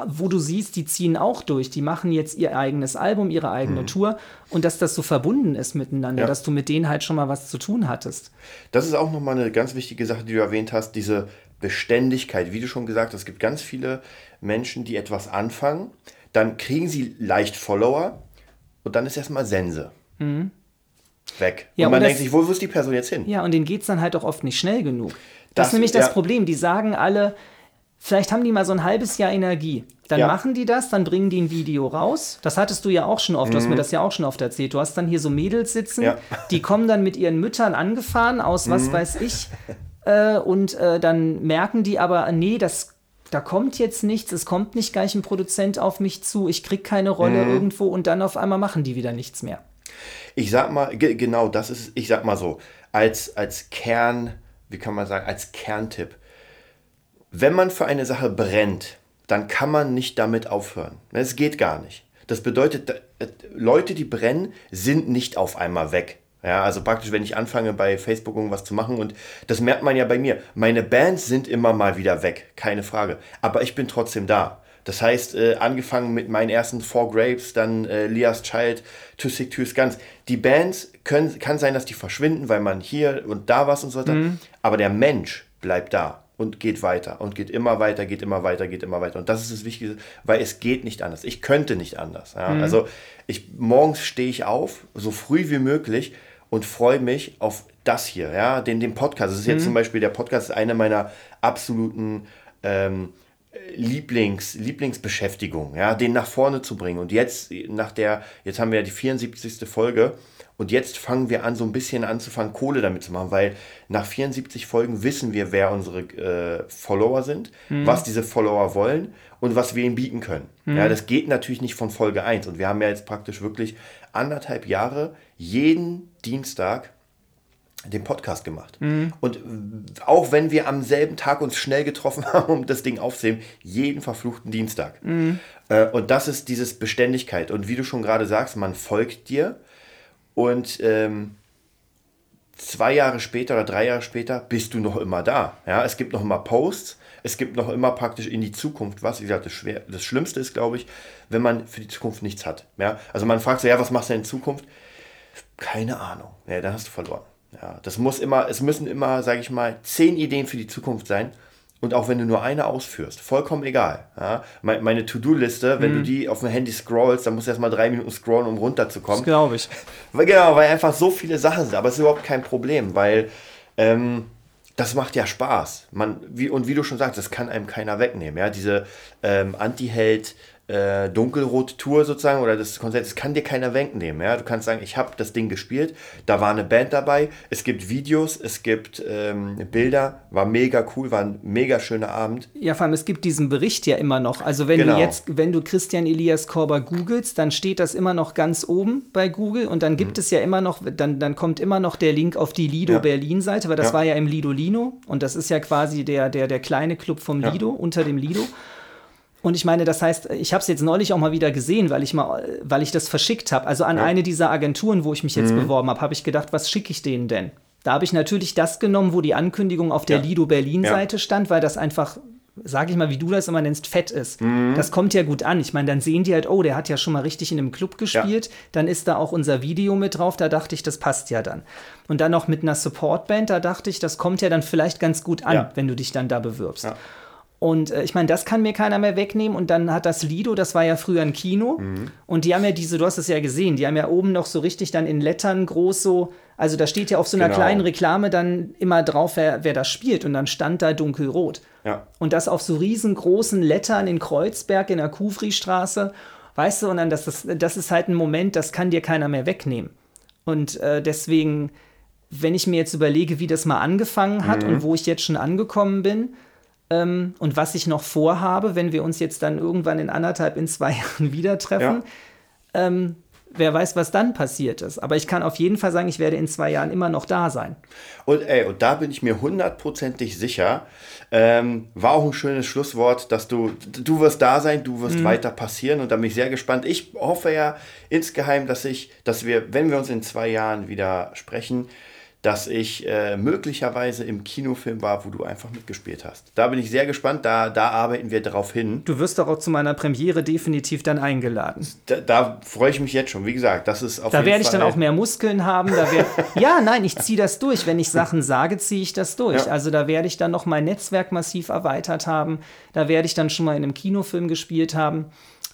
wo du siehst, die ziehen auch durch, die machen jetzt ihr eigenes Album, ihre eigene mhm. Tour und dass das so verbunden ist miteinander, ja. dass du mit denen halt schon mal was zu tun hattest. Das ist auch nochmal eine ganz wichtige Sache, die du erwähnt hast, diese Beständigkeit. Wie du schon gesagt hast, es gibt ganz viele Menschen, die etwas anfangen, dann kriegen sie leicht Follower und dann ist erstmal Sense. Mhm weg. Ja, und man und denkt sich, wo, ist die Person jetzt hin? Ja, und denen geht es dann halt auch oft nicht schnell genug. Das, das ist nämlich das ja. Problem. Die sagen alle, vielleicht haben die mal so ein halbes Jahr Energie. Dann ja. machen die das, dann bringen die ein Video raus. Das hattest du ja auch schon oft, mhm. du hast mir mhm. das ja auch schon oft erzählt. Du hast dann hier so Mädels sitzen, ja. die kommen dann mit ihren Müttern angefahren aus was mhm. weiß ich. Äh, und äh, dann merken die aber, nee, das da kommt jetzt nichts, es kommt nicht gleich ein Produzent auf mich zu, ich krieg keine Rolle mhm. irgendwo und dann auf einmal machen die wieder nichts mehr ich sag mal, genau das ist, ich sag mal so, als, als Kern, wie kann man sagen, als Kerntipp. Wenn man für eine Sache brennt, dann kann man nicht damit aufhören. Es geht gar nicht. Das bedeutet, äh, Leute, die brennen, sind nicht auf einmal weg. Ja, also praktisch, wenn ich anfange bei Facebook irgendwas zu machen und das merkt man ja bei mir. Meine Bands sind immer mal wieder weg, keine Frage. Aber ich bin trotzdem da. Das heißt, äh, angefangen mit meinen ersten Four Grapes, dann äh, Lias Child, Too Sick, Too Guns. Die Bands können, kann sein, dass die verschwinden, weil man hier und da was und so weiter. Mhm. Aber der Mensch bleibt da und geht weiter und geht immer weiter, geht immer weiter, geht immer weiter. Und das ist das Wichtige, weil es geht nicht anders. Ich könnte nicht anders. Ja? Mhm. Also ich, morgens stehe ich auf, so früh wie möglich und freue mich auf das hier, ja, den, den Podcast. Das ist jetzt mhm. zum Beispiel, der Podcast ist eine meiner absoluten ähm, Lieblings, Lieblingsbeschäftigung, ja, den nach vorne zu bringen. Und jetzt, nach der, jetzt haben wir ja die 74. Folge und jetzt fangen wir an, so ein bisschen anzufangen, Kohle damit zu machen, weil nach 74 Folgen wissen wir, wer unsere äh, Follower sind, mhm. was diese Follower wollen und was wir ihnen bieten können. Mhm. Ja, das geht natürlich nicht von Folge 1. Und wir haben ja jetzt praktisch wirklich anderthalb Jahre jeden Dienstag den Podcast gemacht. Mhm. Und auch wenn wir am selben Tag uns schnell getroffen haben, um das Ding aufzunehmen, jeden verfluchten Dienstag. Mhm. Äh, und das ist dieses Beständigkeit. Und wie du schon gerade sagst, man folgt dir und ähm, zwei Jahre später oder drei Jahre später bist du noch immer da. Ja, es gibt noch immer Posts, es gibt noch immer praktisch in die Zukunft was. Wie gesagt, das, Schwer, das Schlimmste ist, glaube ich, wenn man für die Zukunft nichts hat. Ja, also man fragt so, ja, was machst du denn in Zukunft? Keine Ahnung. Ja, dann hast du verloren. Ja, das muss immer, es müssen immer, sage ich mal, zehn Ideen für die Zukunft sein. Und auch wenn du nur eine ausführst, vollkommen egal. Ja? Meine To-Do-Liste, wenn mhm. du die auf dem Handy scrollst, dann musst du erstmal drei Minuten scrollen, um runterzukommen. Das glaube ich. Weil, genau, weil einfach so viele Sachen sind. Aber es ist überhaupt kein Problem, weil ähm, das macht ja Spaß. Man, wie, und wie du schon sagst, das kann einem keiner wegnehmen. Ja? Diese ähm, Anti-Held- äh, Dunkelrot-Tour sozusagen oder das Konzert, das kann dir keiner wegnehmen. Ja? Du kannst sagen, ich habe das Ding gespielt, da war eine Band dabei, es gibt Videos, es gibt ähm, Bilder, war mega cool, war ein mega schöner Abend. Ja, vor allem, es gibt diesen Bericht ja immer noch. Also wenn genau. du jetzt, wenn du Christian Elias Korber googelst, dann steht das immer noch ganz oben bei Google und dann gibt mhm. es ja immer noch, dann, dann kommt immer noch der Link auf die Lido ja. Berlin-Seite, weil das ja. war ja im Lido Lino und das ist ja quasi der, der, der kleine Club vom Lido, ja. unter dem Lido. Und ich meine, das heißt, ich habe es jetzt neulich auch mal wieder gesehen, weil ich mal, weil ich das verschickt habe. Also an ja. eine dieser Agenturen, wo ich mich jetzt mhm. beworben habe, habe ich gedacht, was schicke ich denen denn? Da habe ich natürlich das genommen, wo die Ankündigung auf der ja. Lido Berlin-Seite ja. stand, weil das einfach, sage ich mal, wie du das immer nennst, fett ist. Mhm. Das kommt ja gut an. Ich meine, dann sehen die halt, oh, der hat ja schon mal richtig in einem Club gespielt. Dann ist da auch unser Video mit drauf. Da dachte ich, das passt ja dann. Und dann noch mit einer Supportband, da dachte ich, das kommt ja dann vielleicht ganz gut an, wenn du dich dann da bewirbst. Und äh, ich meine, das kann mir keiner mehr wegnehmen. Und dann hat das Lido, das war ja früher ein Kino. Mhm. Und die haben ja diese, du hast es ja gesehen, die haben ja oben noch so richtig dann in Lettern groß so, also da steht ja auf so einer genau. kleinen Reklame dann immer drauf, wer, wer das spielt. Und dann stand da dunkelrot. Ja. Und das auf so riesengroßen Lettern in Kreuzberg in der Kufri-Straße. Weißt du, und dann das, das, das ist halt ein Moment, das kann dir keiner mehr wegnehmen. Und äh, deswegen, wenn ich mir jetzt überlege, wie das mal angefangen hat mhm. und wo ich jetzt schon angekommen bin, ähm, und was ich noch vorhabe, wenn wir uns jetzt dann irgendwann in anderthalb, in zwei Jahren wieder treffen. Ja. Ähm, wer weiß, was dann passiert ist. Aber ich kann auf jeden Fall sagen, ich werde in zwei Jahren immer noch da sein. Und, ey, und da bin ich mir hundertprozentig sicher. Ähm, war auch ein schönes Schlusswort, dass du, du wirst da sein, du wirst mhm. weiter passieren und da bin ich sehr gespannt. Ich hoffe ja insgeheim, dass ich, dass wir, wenn wir uns in zwei Jahren wieder sprechen, dass ich äh, möglicherweise im Kinofilm war, wo du einfach mitgespielt hast. Da bin ich sehr gespannt, da, da arbeiten wir darauf hin. Du wirst doch auch zu meiner Premiere definitiv dann eingeladen. Da, da freue ich mich jetzt schon. Wie gesagt, das ist auf Da werde ich dann auch mehr Muskeln haben. Da ja, nein, ich ziehe das durch. Wenn ich Sachen sage, ziehe ich das durch. Ja. Also da werde ich dann noch mein Netzwerk massiv erweitert haben. Da werde ich dann schon mal in einem Kinofilm gespielt haben.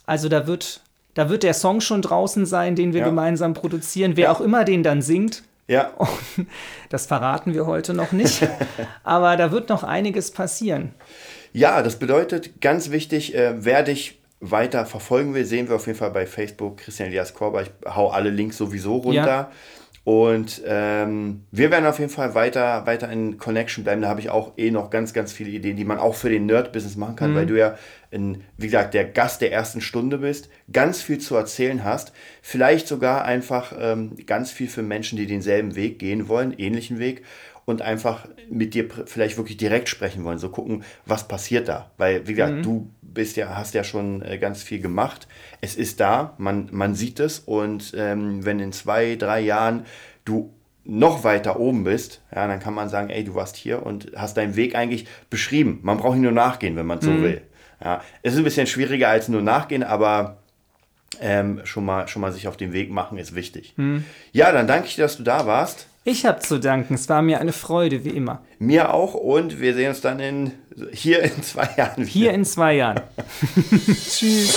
Also da wird, da wird der Song schon draußen sein, den wir ja. gemeinsam produzieren. Wer ja. auch immer den dann singt, ja. das verraten wir heute noch nicht. Aber da wird noch einiges passieren. Ja, das bedeutet ganz wichtig, äh, wer dich weiter verfolgen will, sehen wir auf jeden Fall bei Facebook Christian Elias Korber. Ich hau alle Links sowieso runter. Ja. Und ähm, wir werden auf jeden Fall weiter, weiter in Connection bleiben. Da habe ich auch eh noch ganz, ganz viele Ideen, die man auch für den Nerd-Business machen kann, mhm. weil du ja, in, wie gesagt, der Gast der ersten Stunde bist, ganz viel zu erzählen hast. Vielleicht sogar einfach ähm, ganz viel für Menschen, die denselben Weg gehen wollen, ähnlichen Weg und einfach mit dir vielleicht wirklich direkt sprechen wollen. So gucken, was passiert da. Weil, wie gesagt, mhm. du bist ja, hast ja schon äh, ganz viel gemacht. Es ist da, man, man sieht es und ähm, wenn in zwei, drei Jahren du noch weiter oben bist, ja, dann kann man sagen, ey, du warst hier und hast deinen Weg eigentlich beschrieben. Man braucht ihn nur nachgehen, wenn man so mhm. will. Ja, es ist ein bisschen schwieriger als nur nachgehen, aber ähm, schon, mal, schon mal sich auf den Weg machen ist wichtig. Mhm. Ja, dann danke ich dir, dass du da warst. Ich habe zu danken. Es war mir eine Freude, wie immer. Mir auch und wir sehen uns dann in, hier in zwei Jahren wieder. Hier in zwei Jahren. Tschüss.